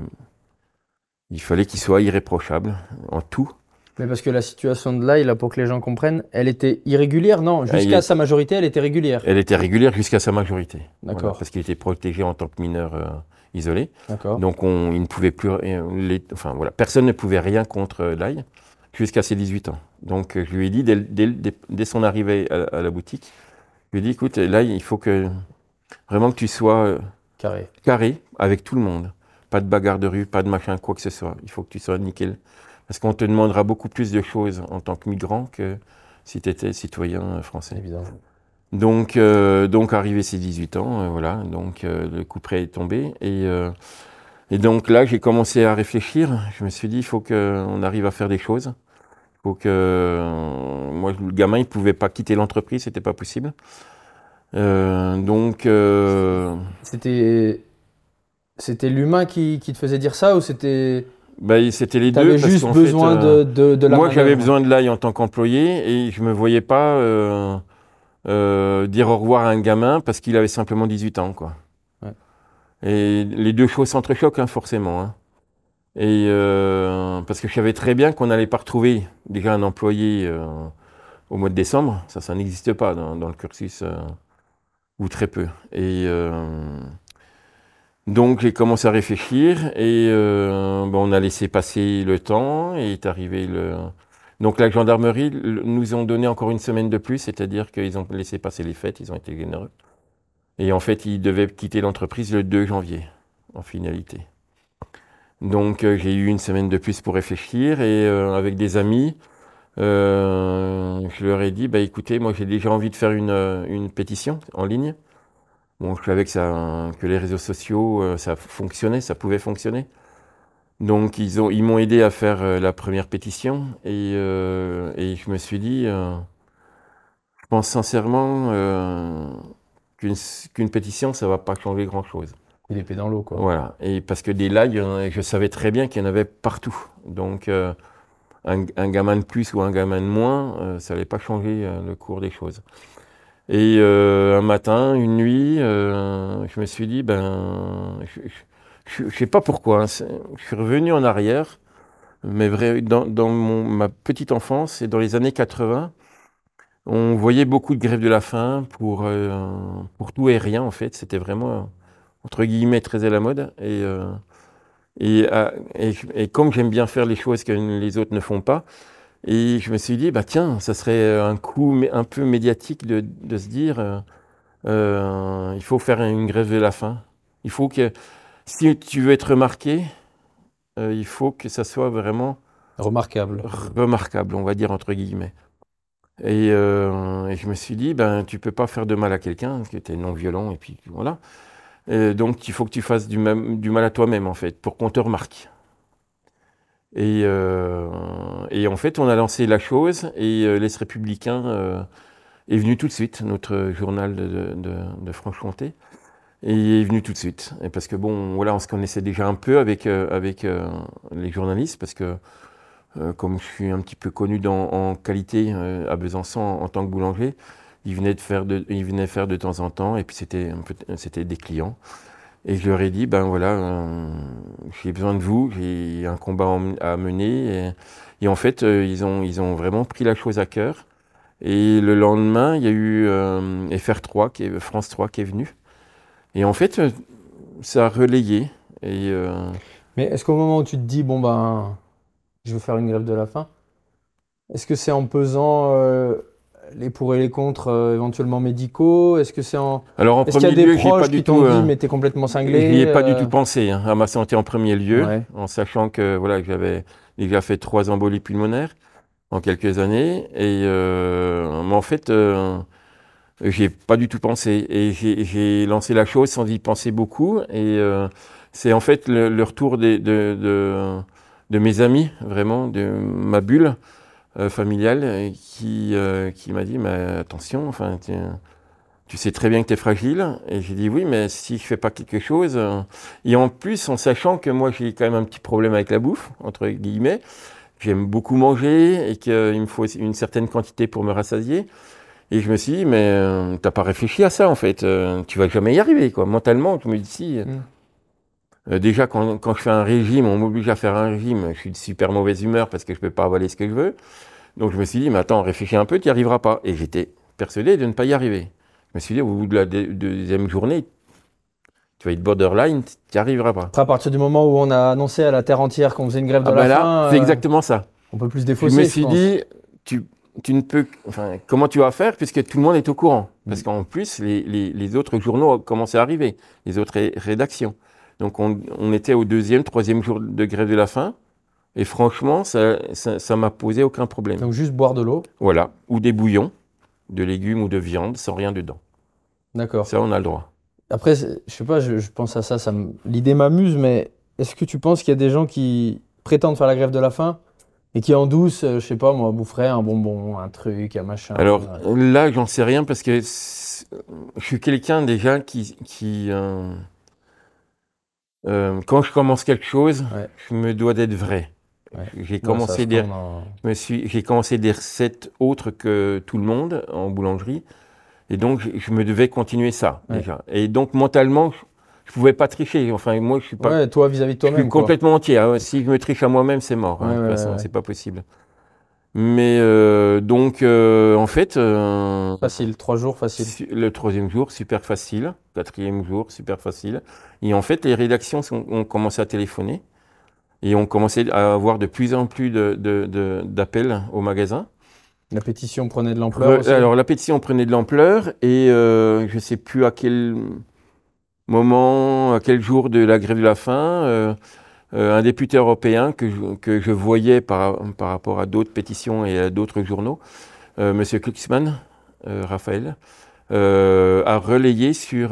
il fallait qu'il soit irréprochable en tout. Mais parce que la situation de là, pour que les gens comprennent, elle était irrégulière Non, jusqu'à est- sa majorité, elle était régulière. Elle était régulière jusqu'à sa majorité. D'accord. Voilà, parce qu'il était protégé en tant que mineur euh, isolé. Donc on, il ne pouvait plus, les- enfin voilà, personne ne pouvait rien contre euh, l'ail jusqu'à ses 18 ans. Donc euh, je lui ai dit dès, dès- dès- dès son arrivée à, à la boutique, je lui ai dit écoute, l'ail, il faut que vraiment que tu sois euh, Carré. carré avec tout le monde. Pas de bagarre de rue, pas de machin, quoi que ce soit. Il faut que tu sois nickel. Parce qu'on te demandera beaucoup plus de choses en tant que migrant que si tu étais citoyen français. Évidemment. Donc, euh, donc arrivé ses 18 ans, euh, voilà, donc euh, le coup près est tombé. Et, euh, et donc là, j'ai commencé à réfléchir. Je me suis dit, il faut qu'on arrive à faire des choses. Il faut que. moi, le gamin, il pouvait pas quitter l'entreprise, c'était pas possible. Donc. C'était. C'était l'humain qui, qui te faisait dire ça ou c'était. bah, c'était les deux. Juste besoin fait, de, de, de la Moi, j'avais besoin de l'ail en tant qu'employé et je me voyais pas euh, euh, dire au revoir à un gamin parce qu'il avait simplement 18 ans, quoi. Ouais. Et les deux choses s'entrechoquent, hein, forcément. hein. Et euh, parce que je savais très bien qu'on n'allait pas retrouver déjà un employé euh, au mois de décembre. Ça, ça n'existe pas dans, dans le cursus, ou très peu. Et donc j'ai commencé à réfléchir et bon, on a laissé passer le temps et est arrivé le. Donc la gendarmerie nous ont donné encore une semaine de plus, c'est-à-dire qu'ils ont laissé passer les fêtes, ils ont été généreux. Et en fait, ils devaient quitter l'entreprise le 2 janvier, en finalité. Donc euh, j'ai eu une semaine de plus pour réfléchir et euh, avec des amis, euh, je leur ai dit, bah écoutez, moi j'ai déjà envie de faire une, une pétition en ligne. Bon, je savais que, ça, que les réseaux sociaux, ça fonctionnait, ça pouvait fonctionner. Donc ils ont, ils m'ont aidé à faire euh, la première pétition et, euh, et je me suis dit, euh, je pense sincèrement, qu'une pétition, ça va pas changer grand-chose. Il est dans l'eau, quoi. Voilà. Et parce que des en a- je savais très bien qu'il y en avait partout. Donc, un, un gamin de plus ou un gamin de moins, ça n'allait pas changer le cours des choses. Et un matin, une nuit, je me suis dit, ben, je ne sais pas pourquoi, hein, je suis revenu en arrière, mais vrai, dans, dans mon- ma petite enfance et dans les années 80, on voyait beaucoup de grèves de la faim pour, euh, pour tout et rien, en fait. C'était vraiment entre guillemets très à la mode et euh, et, euh, et, et comme j'aime bien faire les choses que les autres ne font pas et je me suis dit bah tiens ça serait un coup un peu médiatique de, de se dire il faut faire une grève de la faim il faut que si tu veux être remarqué euh, il faut que ça soit vraiment Remarquable. remarquable, on va dire entre guillemets. Et, euh, et je me suis dit, ben, tu peux pas faire de mal à quelqu'un, parce que tu es non violent, et puis voilà. Et donc, il faut que tu fasses du, même, du mal à toi-même, en fait, pour qu'on te remarque. Et, euh, et en fait, on a lancé la chose, et euh, l'Est républicain euh, est venu tout de suite, notre journal de, de, de, de Franche-Comté. Et il est venu tout de suite. Et parce que bon, voilà, on se connaissait déjà un peu avec, euh, avec euh, les journalistes, parce que euh, comme je suis un petit peu connu dans- en qualité à Besançon en, tant que boulanger, ils venaient, de faire de, ils venaient faire de temps en temps, et puis c'était c'était des clients. Et je leur ai dit, ben voilà, j'ai besoin de vous, j'ai un combat à mener. Et, en fait, ils, ont, ils ont vraiment pris la chose à cœur. Et le lendemain, il y a eu euh, FR3, qui est, France 3, qui est venu. Et en fait, euh, ça a relayé. Et euh, Mais est-ce qu'au moment où tu te dis, bon, ben, je veux faire une grève de la faim, est-ce que c'est en pesant euh, les pour et les contre euh, éventuellement médicaux? Est-ce que c'est en. alors en premier a lieu, des j'ai pas du qui tout. t'ont dit, mais t'es complètement cinglé Je n'y ai pas du tout pensé hein, à ma santé en premier lieu, Ouais. en sachant que voilà, j'avais déjà fait trois embolies pulmonaires en quelques années. Et mais en fait, j'ai pas du tout pensé. Et j'ai- lancé la chose sans y penser beaucoup. Et euh, c'est en fait le, le retour des- de, de, de mes amis, vraiment, de ma bulle euh, familiale, qui, euh, qui m'a dit mais attention, enfin, tu, tu sais très bien que tu es fragile. Et j'ai dit oui, mais si je fais pas quelque chose. euh, Et en plus, en sachant que moi, j'ai quand même un petit problème avec la bouffe, entre guillemets. J'aime beaucoup manger et qu'il me faut une certaine quantité pour me rassasier. Et je me suis dit, mais euh, t'as pas réfléchi à ça en fait. Euh, tu vas jamais y arriver quoi. Mentalement, je me dis si. Mm. Euh, déjà, quand, quand je fais un régime, on m'oblige à faire un régime. Je suis de super mauvaise humeur parce que je peux pas avaler ce que je veux. Donc je me suis dit, mais attends, réfléchis un peu, tu n'y arriveras pas. Et j'étais persuadé de ne pas y arriver. Je me suis dit, au bout de la deux- deuxième journée, tu vas être borderline, tu n'y arriveras pas. Après, à partir du moment où on a annoncé à la terre entière qu'on faisait une grève de Ah bah la là, faim, c'est euh, exactement ça. on peut plus se Je défausser. me je suis pense. dit, tu, tu ne peux. Enfin, comment tu vas faire puisque tout le monde est au courant? Parce qu'en plus, les, les- les autres journaux commençaient à arriver, les autres ré- rédactions. Donc, on, on était au deuxième, troisième jour de grève de la faim. Et franchement, ça ça- ça m'a posé aucun problème. Donc juste boire de l'eau. Voilà. Ou des bouillons, de légumes ou de viande, sans rien dedans. D'accord. Ça, on a le droit. Après, je sais pas, je, je pense à ça, l'idée m'amuse, mais est-ce que tu penses qu'il y a des gens qui prétendent faire la grève de la faim et qui en douce, euh, je sais pas moi, boufferaient un bonbon, un truc, un machin Alors euh, là, j'en sais rien parce que je suis quelqu'un déjà qui, qui euh, euh, quand je commence quelque chose, Ouais. je me dois d'être vrai. Ouais. J'ai commencé des, en- j'ai commencé des recettes autres que tout le monde en boulangerie, et donc je, je me devais continuer ça Ouais. déjà. Et donc mentalement, je, je pouvais pas tricher. Enfin, moi, je suis pas, Ouais, toi vis-à-vis de je toi-même. suis quoi. complètement entier. hein. Si je me triche à moi-même, c'est mort. hein. Ouais, de toute ouais, façon, ouais. c'est pas possible. Mais euh, donc, euh, en fait, euh, Facile, trois jours facile. Le troisième jour, super facile. Quatrième jour, super facile. Et en fait, les rédactions sont- ont commencé à téléphoner et ont commencé à avoir de plus en plus de- de- de- d'appels au magasin. La pétition prenait de l'ampleur aussi. alors, la pétition prenait de l'ampleur et je ne sais plus à quel moment, à quel jour de la grève de la faim, euh, euh, un député européen que je, que je voyais par, par rapport à d'autres pétitions et à d'autres journaux, euh, Monsieur Kluxman, Raphaël, a relayé sur,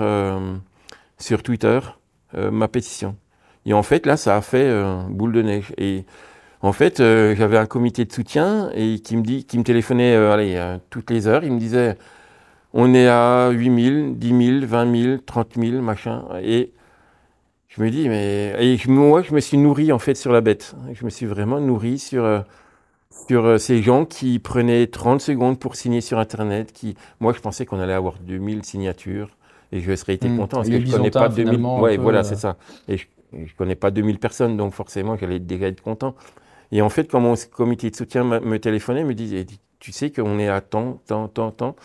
sur Twitter ma pétition. Et en fait, là, ça a fait boule de neige. Et en fait, j'avais un comité de soutien et qui me dit, qui me téléphonait, toutes les heures. Il me disait, on est à 8 000, 10 000, 20 000, 30 000, machin. Et je me dis, mais. Et moi, je me suis nourri, en fait, sur la bête. Je me suis vraiment nourri sur, euh, sur euh, ces gens qui prenaient 30 secondes pour signer sur Internet. Qui... Moi, je pensais qu'on allait avoir 2000 signatures et je serais été Hmm. content parce que je connais pas Byzantins, 2000. finalement, un Ouais, peu, voilà, euh. c'est ça. Et je, je connais pas 2000 personnes, donc forcément, j'allais déjà être content. Et en fait, quand mon comité de soutien me téléphonait, me disait, tu sais qu'on est à tant, tant, tant, tant,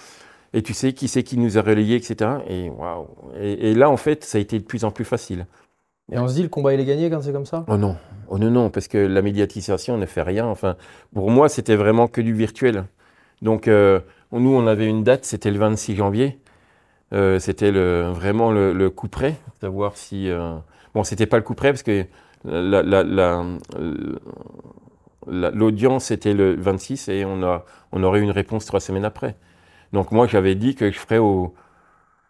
et tu sais qui c'est qui nous a relayés, etc. Et waouh. Et, et là, en fait, ça a été de plus en plus facile. Et on se dit, le combat, il est gagné quand c'est comme ça? Oh non, oh non, non, parce que la médiatisation ne fait rien. Enfin, pour moi, c'était vraiment que du virtuel. Donc, euh, nous, on avait une date, c'était le 26 janvier. Euh, c'était le, vraiment le, le coup près, savoir si. euh, Bon, c'était pas le coup près parce que la- la- la- la- l'audience était le 26 et on, a, on aurait une réponse trois semaines après. Donc, moi, j'avais dit que je ferais au.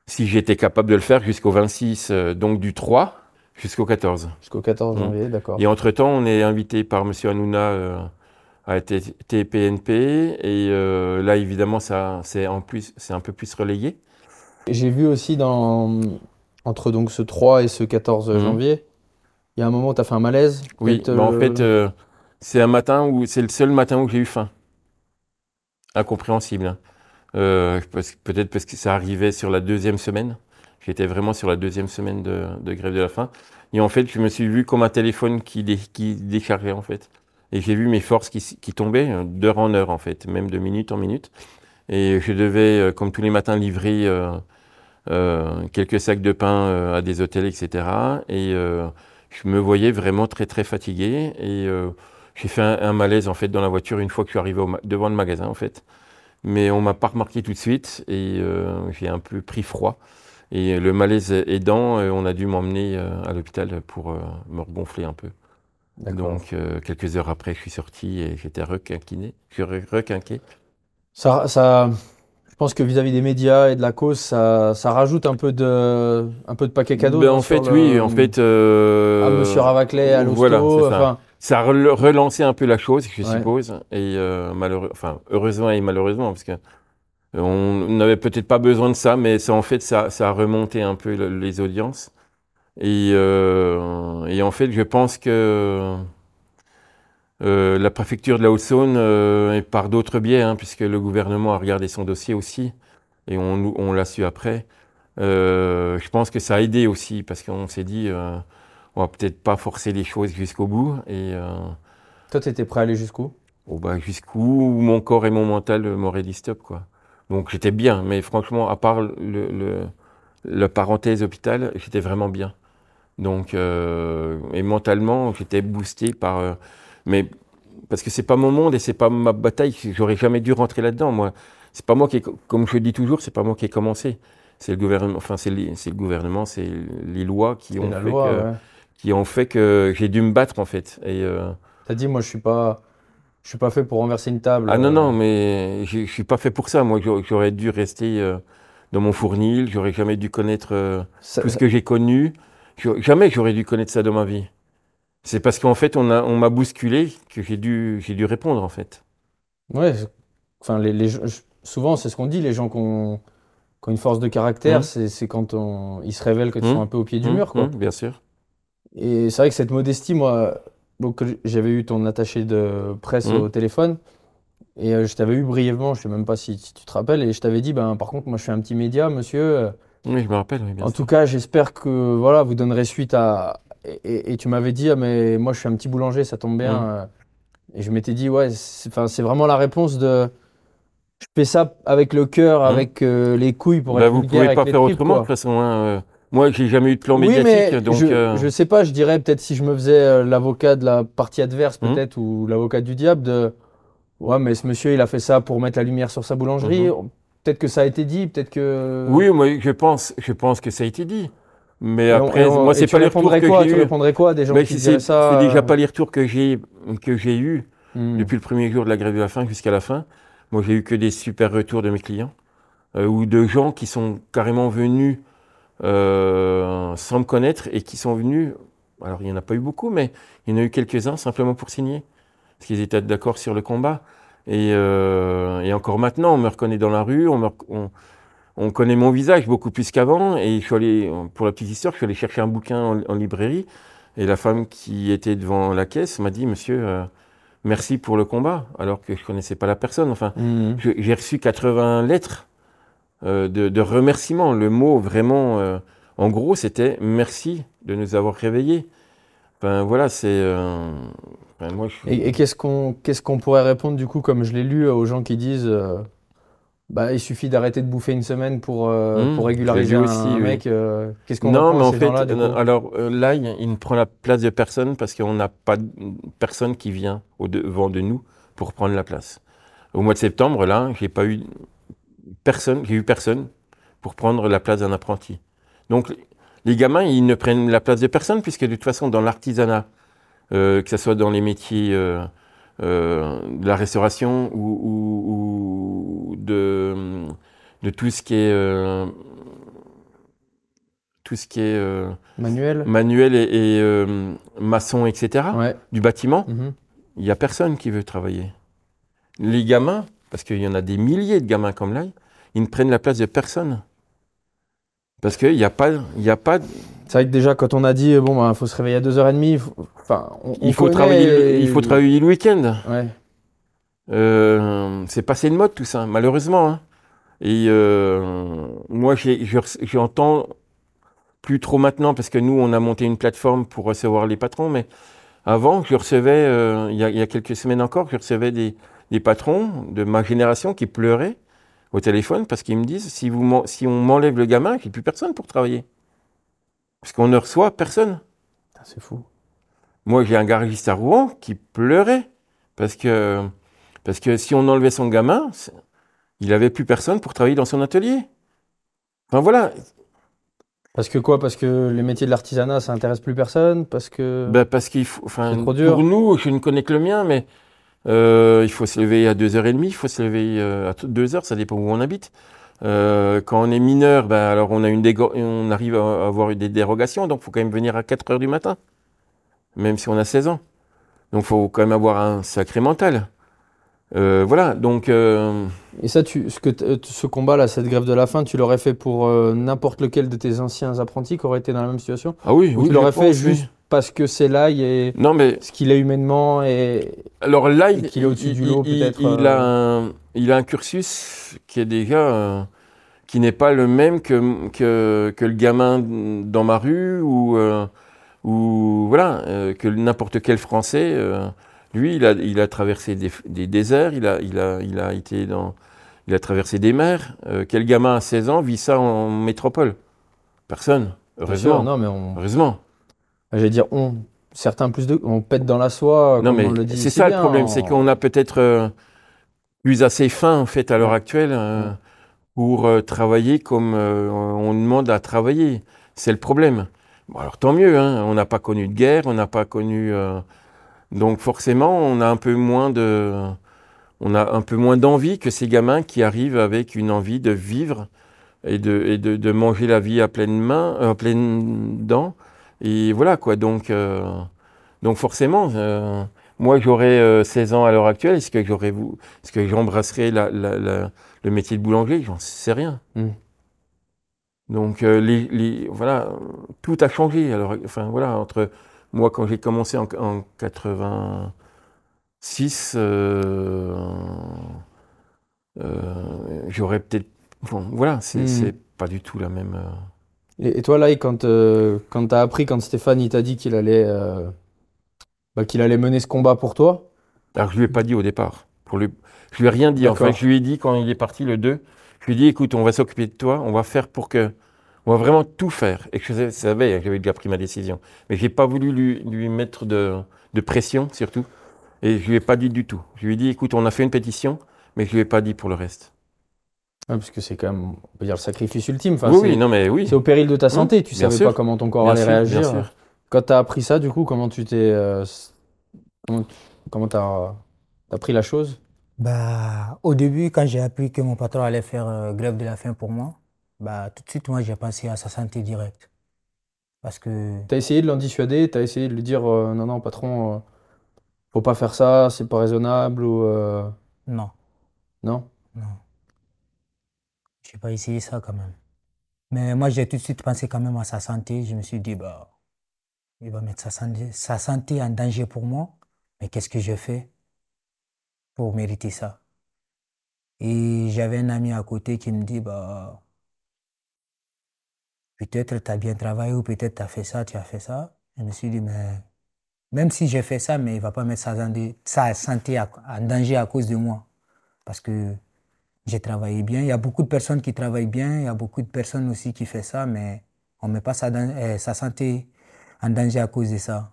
Si j'étais capable de le faire jusqu'au 26, euh, donc du 3 jusqu'au 14. Jusqu'au 14 Hmm. janvier, d'accord. Et entre-temps, on est invité par M. Hanouna euh, à TPNP. Et euh, là, évidemment, ça, c'est, en plus, c'est un peu plus relayé. J'ai vu aussi dans, entre donc ce 3 et ce 14 Mhm. janvier, il y a un moment où tu as fait un malaise. Oui, bah, en fait, euh, c'est un matin où c'est le seul matin où j'ai eu faim. Incompréhensible. hein. Euh, peut-être parce que ça arrivait sur la deuxième semaine. J'étais vraiment sur la deuxième semaine de, grève de la faim. Et en fait, je me suis vu comme un téléphone qui, dé- qui déchargeait, en fait. Et j'ai vu mes forces qui, tombaient euh, d'heure en heure, en fait, même de minute en minute. Et je devais, euh, comme tous les matins, livrer quelques sacs de pain à des hôtels, etc. Et je me voyais vraiment très, très fatigué. Et j'ai fait un, malaise, en fait, dans la voiture une fois que je suis arrivé devant le magasin, en fait. Mais on m'a pas remarqué tout de suite et euh, j'ai un peu pris froid. Et le malaise aidant, euh, on a dû m'emmener euh, à l'hôpital pour me regonfler un peu. Donc, euh, quelques heures après, je suis sorti et j'étais requinquiné. Requinqué. Ça, ça, je pense que vis-à-vis des médias et de la cause, ça, ça rajoute un peu de, un peu de paquet cadeau. Ben, non, en fait, le- oui, en fait. euh, à Monsieur Ravaclet, à l'hosto. Voilà, ça. a rel- relancé un peu la chose, je Ouais. suppose. Et euh, malheureux, enfin, heureusement et malheureusement, parce que on n'avait peut-être pas besoin de ça, mais ça, en fait, ça, ça a remonté un peu le- les audiences. Et, euh, et en fait, je pense que euh, la préfecture de la Haute-Saône, et par d'autres biais, hein, puisque le gouvernement a regardé son dossier aussi, et on, on l'a su après, je pense que ça a aidé aussi, parce qu'on s'est dit, on va peut-être pas forcer les choses jusqu'au bout, et euh, toi, tu étais prêt à aller jusqu'où? oh, bah, jusqu'où mon corps et mon mental m'auraient dit stop, quoi. Donc j'étais bien, mais franchement, à part le, le- la parenthèse hôpital, j'étais vraiment bien. Donc, euh, et mentalement, j'étais boosté par. euh, mais parce que c'est pas mon monde et c'est pas ma bataille, j'aurais jamais dû rentrer là-dedans, moi. C'est pas moi qui, ai- comme je le dis toujours, c'est pas moi qui ai commencé. C'est le gouvernement, enfin, c'est le gouvernement, c'est les lois qui ont, la fait loi, que, ouais. Qui ont fait que j'ai dû me battre, en fait. Et, euh, T'as dit, moi, je suis pas, je suis pas fait pour renverser une table. Ah non, euh, non, mais je suis pas fait pour ça. Moi, j'aurais- dû rester euh, dans mon fournil. J'aurais jamais dû connaître euh, ça- tout ce que j'ai connu. Jamais j'aurais dû connaître ça dans ma vie. C'est parce qu'en fait, on a, on m'a bousculé que j'ai dû, j'ai dû répondre, en fait. Ouais, enfin, les, les souvent, c'est ce qu'on dit, les gens qui ont, qui ont une force de caractère, Mhm. c'est quand on, ils se révèlent quand ils Mhm. sont un peu au pied du Hum, mur, quoi. hum, bien sûr. Et c'est vrai que cette modestie, moi, donc, j'avais eu ton attaché de presse Mhm. au téléphone, et euh, je t'avais eu brièvement, je sais même pas si, si tu te rappelles, et je t'avais dit, ben, par contre, moi, je suis un petit média, monsieur. euh, Oui, je me rappelle, oui, bien En sûr. tout cas, j'espère que voilà, vous donnerez suite à. Et, et- et tu m'avais dit, ah, mais moi je suis un petit boulanger, ça tombe bien. Mm. euh. Et je m'étais dit, ouais, c'est vraiment la réponse de. Je fais ça avec le cœur, Mm. avec euh, les couilles pour Bah, être vous vulgaire pouvez pas faire tripes, autrement, de toute façon. hein, euh. Moi, j'ai jamais eu de plan Oui, médiatique, mais donc. je, euh, je sais pas, je dirais peut-être si je me faisais euh, l'avocat de la partie adverse, Mm. peut-être, ou l'avocat du diable, de. Ouais, mais ce monsieur, il a fait ça pour mettre la lumière sur sa boulangerie. Peut-être que ça a été dit, peut-être que. Oui, moi, je pense, je pense que ça a été dit. Mais Et après, on- moi, c'est tu pas les retours que j'ai Tu eu. répondrais quoi à des gens Mais qui diraient ça c'est déjà euh, pas les retours que j'ai que j'ai eu hmm. depuis le premier jour de la grève de la faim jusqu'à la fin. Moi, j'ai eu que des super retours de mes clients euh, ou de gens qui sont carrément venus euh, sans me connaître et qui sont venus. Alors, il n'y en a pas eu beaucoup, mais il y en a eu quelques-uns simplement pour signer parce qu'ils étaient d'accord sur le combat. Et, euh, et encore maintenant, on me reconnaît dans la rue, on me, rec- on, on connaît mon visage beaucoup plus qu'avant. Et je suis allé, pour la petite histoire, je suis allé chercher un bouquin en, en librairie. Et la femme qui était devant la caisse m'a dit, monsieur, euh, merci pour le combat, alors que je connaissais pas la personne. Enfin, je- j'ai reçu 80 lettres de, de remerciements. Le mot vraiment, euh, en gros, c'était merci de nous avoir réveillés. Enfin, voilà, c'est. euh, enfin, moi, je suis- Et, et qu'est-ce qu'on qu'est-ce qu'on pourrait répondre du coup, comme je l'ai lu, aux gens qui disent euh, bah, il suffit d'arrêter de bouffer une semaine pour, euh, Mmh, pour régulariser un, aussi, un mec euh, Qu'est-ce qu'on Non, mais en ces fait, euh, coup? alors euh, là, il, il ne prend la place de personne parce qu'on n'a pas de personne qui vient au devant de nous pour prendre la place. Au mois de septembre, là, j'ai pas eu personne, j'ai eu personne pour prendre la place d'un apprenti. Donc, les gamins, ils ne prennent la place de personne puisque de toute façon, dans l'artisanat, euh, que ce soit dans les métiers euh, euh, de la restauration ou, ou- ou de, de tout ce qui est tout ce qui est Manuel manuel et, et, maçon, etc., Ouais. du bâtiment, Mhm. il n'y a personne qui veut travailler. Les gamins, parce qu'il y en a des milliers de gamins comme là, ils ne prennent la place de personne. Parce qu'il n'y a pas, il y a pas, C'est vrai que déjà, quand on a dit bon, bah, faut se réveiller à 2h30, il faut, enfin, on, il faut travailler, le- il faut travailler le week-end. Ouais. Euh, c'est passé de mode tout ça, malheureusement. hein. Et euh, moi, j'entends plus trop maintenant parce que nous, on a monté une plateforme pour recevoir les patrons, mais avant, je recevais, euh, il y, il y a quelques semaines encore, je recevais des, des patrons de ma génération qui pleuraient au téléphone parce qu'ils me disent si, vous m'en- si on m'enlève le gamin, j'ai plus personne pour travailler. Parce qu'on ne reçoit personne. Putain, C'est fou. Moi, j'ai un garagiste à Rouen qui pleurait parce que, parce que si on enlevait son gamin, il n'avait plus personne pour travailler dans son atelier. Enfin voilà, Parce que quoi? Parce que les métiers de l'artisanat, ça intéresse plus personne? Parce que. Ben, parce qu'il faut, enfin, C'est trop dur. pour nous, je ne connais que le mien, mais euh, il faut se lever à 2h30, il faut se lever euh, à 2h, ça dépend où on habite. Euh, quand on est mineur, ben, alors on, a une on arrive à avoir des dérogations, donc il faut quand même venir à 4h du matin, même si on a 16 ans. Donc il faut quand même avoir un sacré mental. Euh, voilà, donc euh, Et ça, tu, ce, que euh, ce combat-là, cette grève de la faim, tu l'aurais fait pour euh, n'importe lequel de tes anciens apprentis qui auraient été dans la même situation? Ah oui, Ou oui, tu l'aurais fait juste parce que c'est là et Non mais ce qu'il est humainement et. Alors là, Et il, qu'il est au-dessus du lot, peut-être, Il, a un, il a un cursus qui est déjà qui n'est pas le même que, que, que le gamin dans ma rue ou, ou voilà que n'importe quel Français. Lui, il a, il a traversé des, des déserts, il a, il a, il a été dans, il a traversé des mers. Euh, quel gamin à 16 ans vit ça en métropole? Personne. Sûr, Heureusement. non, mais on. Heureusement. J'allais dire on. Certains plus de. On pète dans la soie. Non, comme mais c'est ça bien, le problème, c'est qu'on a peut-être euh, plus assez faim en fait à l'heure actuelle euh, Ouais. pour euh, travailler comme on demande à travailler. C'est le problème. Bon, alors tant mieux, hein, on n'a pas connu de guerre, on n'a pas connu. Donc forcément, on a un peu moins de, on a un peu moins d'envie que ces gamins qui arrivent avec une envie de vivre et de, et de, de manger la vie à pleine main, euh, à pleine dents. Et voilà quoi. Donc, euh, donc forcément, euh, moi j'aurais euh, 16 ans à l'heure actuelle. Est-ce que j'aurais est-ce que j'embrasserais la, la- la- le métier de boulanger? J'en sais rien. Mm. Donc les, les- voilà, tout a changé. Alors, enfin voilà, entre moi quand j'ai commencé en, en 86, euh, euh, j'aurais peut-être, bon, voilà, c'est Mm. c'est pas du tout la même. euh, Et, et toi, là, quand, quand tu as appris, quand Stéphane il t'a dit qu'il allait, bah, qu'il allait mener ce combat pour toi, Alors, je lui ai pas dit au départ. Pour lui... Je lui ai rien dit. En fait, je lui ai dit quand il est parti le 2, je lui ai dit écoute, on va s'occuper de toi, on va faire pour que. On va vraiment tout faire. Et que je savais, j'avais déjà pris ma décision. Mais j'ai pas voulu lui, lui mettre de, de pression, surtout. Et je lui ai pas dit du tout. Je lui ai dit écoute, on a fait une pétition, mais je lui ai pas dit pour le reste. Ouais, parce que c'est quand même, on peut dire, le sacrifice ultime. Enfin, oui, c'est oui, non, mais oui. c'est au péril de ta santé. tu bien savais sûr. pas comment ton corps Bien allait sûr, réagir. bien sûr. Quand tu as appris ça, du coup, comment tu t'es. euh, comment tu as, pris la chose? Bah, au début, quand j'ai appris que mon patron allait faire euh, grève de la faim pour moi, bah, tout de suite, moi, j'ai pensé à sa santé directe. Parce que, Tu as essayé de l'en dissuader Tu as essayé de lui dire euh, non, non, patron, euh, faut pas faire ça, c'est pas raisonnable ou. euh, non, Non? Non. J'ai pas essayé ça quand même. Mais moi, j'ai tout de suite pensé quand même à sa santé. Je me suis dit, bah, il va mettre sa santé, sa santé en danger pour moi. Mais qu'est-ce que je fais pour mériter ça? Et j'avais un ami à côté qui me dit, bah, peut-être tu as bien travaillé ou peut-être tu as fait ça, tu as fait ça. Je me suis dit, mais même si j'ai fait ça, mais il va pas mettre sa santé, sa santé en danger à cause de moi. Parce que j'ai travaillé bien. Il y a beaucoup de personnes qui travaillent bien, il y a beaucoup de personnes aussi qui font ça, mais on ne met pas sa, eh, sa, santé en danger à cause de ça.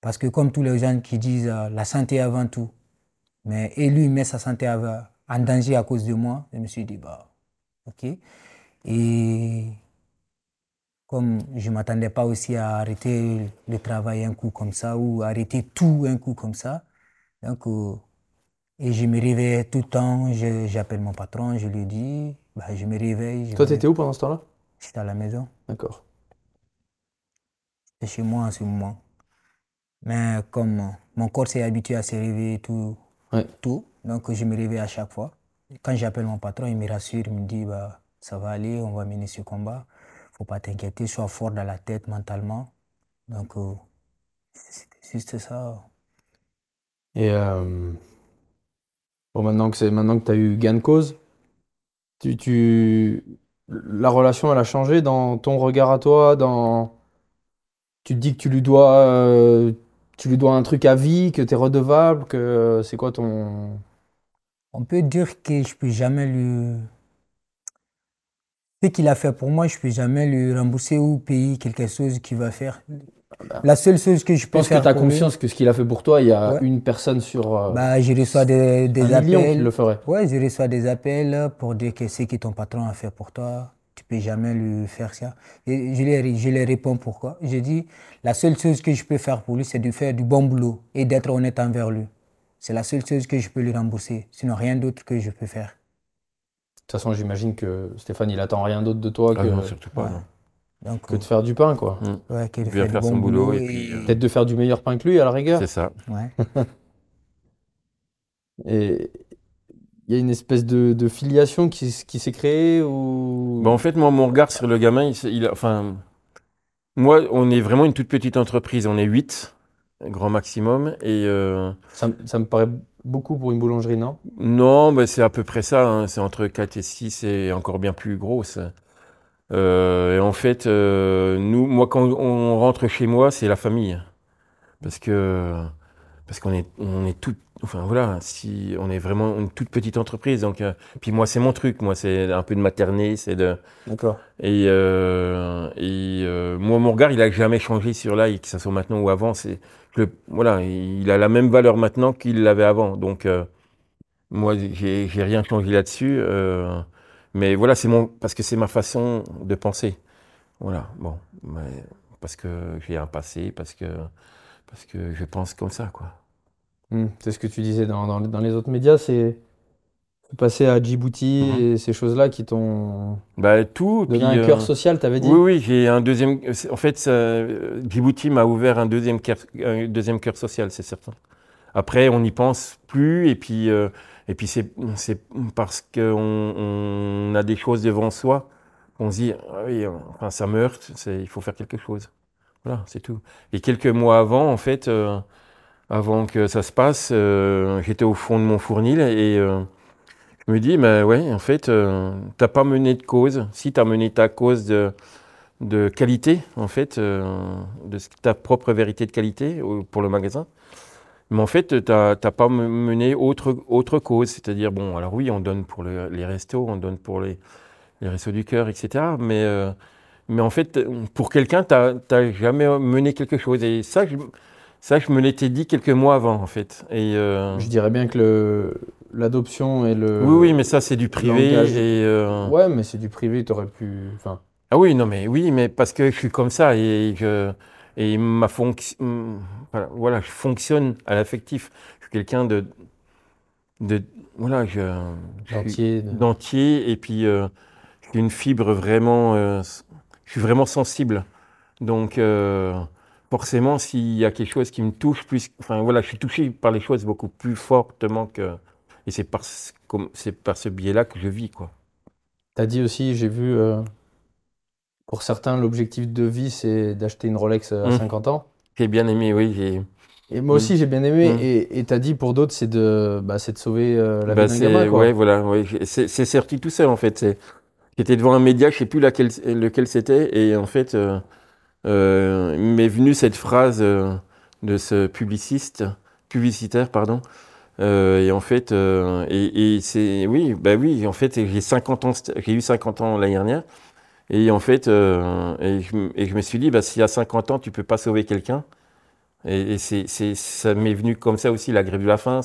Parce que comme tous les gens qui disent euh, la santé avant tout, mais et lui met sa santé en danger à cause de moi, je me suis dit, bah, ok. Et comme je ne m'attendais pas aussi à arrêter le travail un coup comme ça ou arrêter tout un coup comme ça. Donc, euh, et je me réveillais tout le temps, j'appelle mon patron, je lui dis, bah, je me réveille. Toi, tu étais où pendant ce temps-là? J'étais à la maison. D'accord. J'étais chez moi en ce moment. Mais comme mon corps s'est habitué à se réveiller tout, tout, donc je me réveille à chaque fois. Quand j'appelle mon patron, il me rassure, il me dit, bah, ça va aller, on va mener ce combat. Faut pas t'inquiéter, sois fort dans la tête mentalement. Donc, euh, c'est juste ça. Et euh, Bon, maintenant que c'est maintenant que tu as eu gain de cause, tu, tu, la relation elle a changé dans ton regard à toi, dans tu te dis que tu lui dois euh, tu lui dois un truc à vie, que tu es redevable, que c'est quoi ton On peut dire que je peux jamais lui ce qu'il a fait pour moi, je peux jamais lui rembourser ou payer quelque chose qu'il va faire. La seule chose que je peux faire. Parce que tu as confiance que ce qu'il a fait pour toi, il y a une personne sur. Euh, bah, je reçois des, des un appels. Qui le ferait. Ouais, je reçois des appels pour dire que ce que ton patron a fait pour toi, tu peux jamais lui faire ça. Et je lui, je réponds pourquoi. Je dis, la seule chose que je peux faire pour lui, c'est de faire du bon boulot et d'être honnête envers lui. C'est la seule chose que je peux lui rembourser. Sinon, rien d'autre que je peux faire. De toute façon, j'imagine que Stéphane, il attend rien d'autre de toi ah que. Non, surtout pas. Non que de faire du pain, quoi. Mm. Ouais, de faire, son boulot. Et, puis, euh, Peut-être de faire du meilleur pain que lui, à la rigueur. C'est ça. Ouais. (laughs) et il y a une espèce de, de filiation qui, qui s'est créée ou... Bah, en fait, moi, mon regard sur le gamin, il, enfin, moi, on est vraiment une toute petite entreprise. On est 8, grand maximum. Et, euh, ça, ça, me paraît beaucoup pour une boulangerie, non? Non, mais c'est à peu près ça. Hein. C'est entre 4 et 6 et encore bien plus gros. Euh, et en fait, euh, nous, moi, quand on rentre chez moi, c'est la famille, parce que parce qu'on est on est enfin voilà, si on est vraiment une toute petite entreprise, donc euh, puis moi c'est mon truc, moi c'est un peu de materner, c'est de. D'accord. Et euh, et euh, moi mon regard il a jamais changé sur là, que ça soit maintenant ou avant, c'est le voilà, il a la même valeur maintenant qu'il l'avait avant, donc moi j'ai j'ai rien changé là-dessus. Mais voilà, c'est mon, parce que c'est ma façon de penser. Voilà, bon, parce que j'ai un passé, parce que, parce que je pense comme ça, quoi. Hmm, c'est ce que tu disais dans, dans, les autres médias, c'est passer à Djibouti mhm. et ces choses-là qui t'ont bah, tout donné un cœur euh, social, t'avais dit Oui, oui, j'ai un deuxième. En fait, Djibouti m'a ouvert un deuxième cœur, un deuxième cœur social, c'est certain. Après, on n'y pense plus et puis. Euh, et puis c'est parce qu'on on a des choses devant soi qu'on se dit, ah oui, enfin, ça meurt, il faut faire quelque chose. Voilà, c'est tout. Et quelques mois avant, en fait, euh, avant que ça se passe, euh, j'étais au fond de mon fournil et euh, je me dis, mais ouais, en fait, t'as pas mené de cause. Si tu as mené ta cause de, de qualité, en fait, de ta propre vérité de qualité pour le magasin, mais en fait, tu n'as pas mené autre, autre cause. C'est-à-dire, bon, alors oui, on donne pour les restos, on donne pour les, les restos du cœur, etc. Mais, euh, mais en fait, pour quelqu'un, tu n'as jamais mené quelque chose. Et ça, je, ça, je me l'étais dit quelques mois avant, en fait. Et, euh, Je dirais bien que l'adoption et le. Oui, oui, mais ça, c'est du privé. Et, euh, Ouais, mais c'est du privé, tu aurais pu. Enfin... Ah oui, non, mais oui, mais parce que je suis comme ça et je. Et ma fonction, voilà, je fonctionne à l'affectif. Je suis quelqu'un de, de, voilà, je, d'entier, d'entier, et puis euh, j'ai une fibre vraiment, euh, je suis vraiment sensible. Donc forcément, s'il y a quelque chose qui me touche plus, enfin voilà, je suis touché par les choses beaucoup plus fortement que, et c'est par, c'est par ce biais-là que je vis, quoi. T'as dit aussi, j'ai vu, euh, pour certains, l'objectif de vie, c'est d'acheter une Rolex à Mm. 50 ans. J'ai bien aimé, oui. j'ai- Et moi aussi, j'ai bien aimé. Mm. Et tu as dit, pour d'autres, c'est de, bah, c'est de sauver euh, la Bah, vie d'un gamin, quoi. ouais, voilà, ouais. C'est c'est sorti tout seul en fait. C'est- J'étais devant un média, je sais plus laquelle, lequel c'était, et en fait, euh, euh, m'est venu cette phrase euh, de ce publiciste, publicitaire, pardon. Euh, et en fait, euh, et, c'est, oui, bah oui, en fait, j'ai 50 ans, j'ai eu 50 ans l'année dernière, et en fait, et, je, me suis dit, bah, si à 50 ans tu peux pas sauver quelqu'un, et, et c'est, ça m'est venu comme ça aussi la grève de la faim.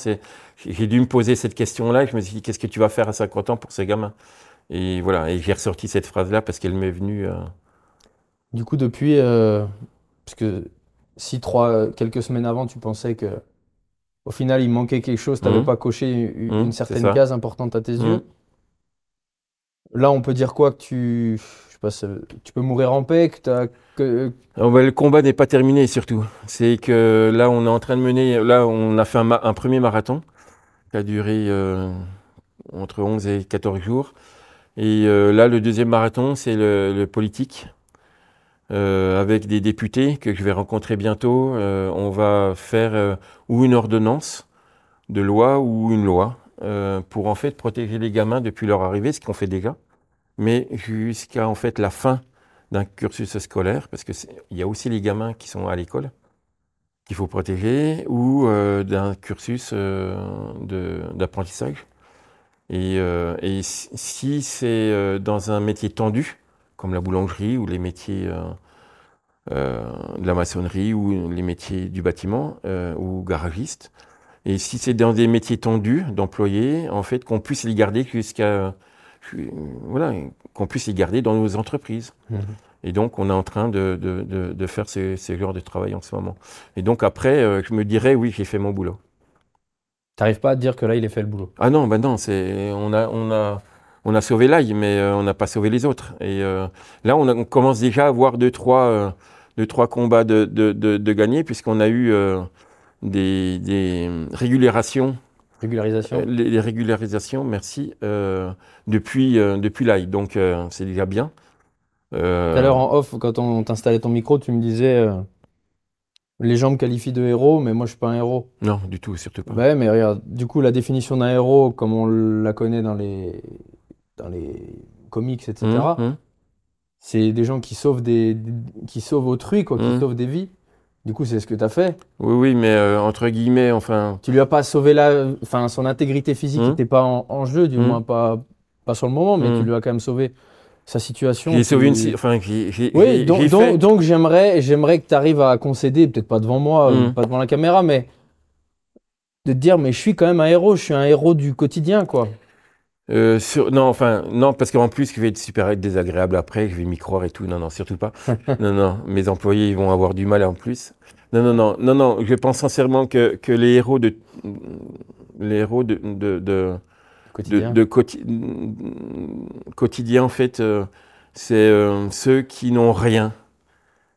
J'ai dû me poser cette question-là. Je me suis dit, qu'est-ce que tu vas faire à 50 ans pour ces gamins Et voilà, et j'ai ressorti cette phrase-là parce qu'elle m'est venue. Du coup, depuis, euh, parce que si trois, quelques semaines avant, tu pensais que au final, il manquait quelque chose, tu n'avais Mhm. pas coché une, Mhm, une certaine case importante à tes Mhm. yeux. Là, on peut dire quoi que tu, je sais pas, tu peux mourir en paix, que Oh, bah, le combat n'est pas terminé surtout. C'est que là, on est en train de mener. Là, on a fait un, premier marathon qui a duré euh, entre 11 et 14 jours. Et euh, là, le deuxième marathon, c'est le, le politique. Euh, avec des députés que je vais rencontrer bientôt. Euh, on va faire euh, ou une ordonnance de loi ou une loi pour en fait protéger les gamins depuis leur arrivée, ce qu'on fait déjà, mais jusqu'à en fait la fin d'un cursus scolaire, parce que c'est- il y a aussi les gamins qui sont à l'école qu'il faut protéger, ou d'un cursus d'apprentissage. Et, si- c'est dans un métier tendu, comme la boulangerie ou les métiers euh, euh, de la maçonnerie ou les métiers du bâtiment euh, ou garagiste, et si c'est dans des métiers tendus d'employés, en fait, qu'on puisse les garder jusqu'à voilà, qu'on puisse les garder dans nos entreprises. Mhm. Et donc, on est en train de, de, de, de faire ce, ce genre de travail en ce moment. Et donc, après, euh, je me dirais, oui, j'ai fait mon boulot. t'arrives pas à te dire que là, il est fait le boulot? Ah non, ben non, c'est, on, a, on, a, on a sauvé l'ail, mais euh, on n'a pas sauvé les autres. Et euh, là, on, a- on commence déjà à avoir deux, trois, euh, deux, trois combats de, de, de, de gagnés, puisqu'on a eu euh, des, des régularisations Régularisation. Les, les régularisations, merci, depuis, depuis l'ail. Donc, c'est déjà bien. Tout à l'heure en off, quand on t'installait ton micro, tu me disais les gens me qualifient de héros, mais moi je suis pas un héros. Non, du tout, surtout pas. Ouais, mais regarde, du coup, la définition d'un héros, comme on la connaît dans les, dans les comics, etc., Hum, hum. c'est des gens qui sauvent, des, qui sauvent autrui, quoi, qui Mhm. sauvent des vies. Du coup, c'est ce que tu as fait. Oui, oui, mais euh, entre guillemets, enfin, Tu lui as pas sauvé la, enfin, son intégrité physique n'était pas en, en jeu, du moins pas, pas sur le moment, mais tu lui as quand même sauvé sa situation. j'ai sauvé une. Enfin, Oui, donc, donc, j'aimerais, j'aimerais que tu arrives à concéder, peut-être pas devant moi, pas devant la caméra, mais de te dire, mais je suis quand même un héros, je suis un héros du quotidien, quoi. Euh, sur- non, enfin, non, parce qu'en plus, je vais être super désagréable après, je vais m'y croire et tout. Non, non, surtout pas. (laughs) non, non, mes employés, ils vont avoir du mal en plus. Non, non, non, non, non, je pense sincèrement que, que les héros de. Les héros de. de, de de, Quotidien. de quoti- quotidien, en fait, euh, c'est euh, ceux qui n'ont rien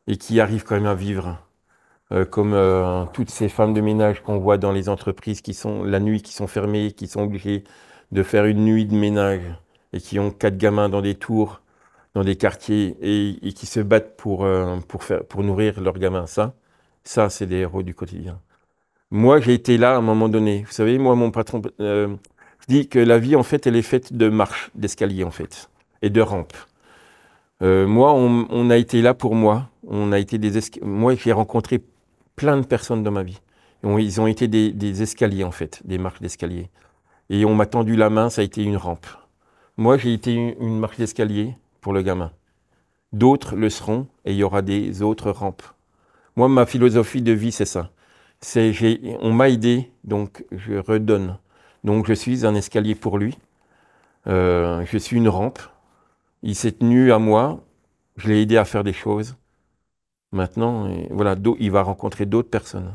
et qui arrivent quand même à vivre. Euh, comme euh, toutes ces femmes de ménage qu'on voit dans les entreprises qui sont la nuit, qui sont fermées, qui sont obligées de faire une nuit de ménage et qui ont quatre gamins dans des tours, dans des quartiers et, qui se battent pour, euh, pour, nourrir leurs gamins. Ça, ça c'est des héros du quotidien. Moi, j'ai été là à un moment donné. Vous savez, moi, mon patron euh, dit que la vie, en fait, elle est faite de marches, d'escaliers, en fait, et de rampes. Euh, moi, on, a été là pour moi. On a été des Moi, j'ai rencontré plein de personnes dans ma vie. Ils ont été des, des escaliers, en fait, des marches d'escalier. Et on m'a tendu la main, ça a été une rampe. Moi, j'ai été une, marche d'escalier pour le gamin. D'autres le seront et il y aura des autres rampes. Moi, ma philosophie de vie, c'est ça. C'est, on m'a aidé, donc je redonne. Donc je suis un escalier pour lui. Euh, je suis une rampe. Il s'est tenu à moi. Je l'ai aidé à faire des choses. Maintenant, voilà, il va rencontrer d'autres personnes.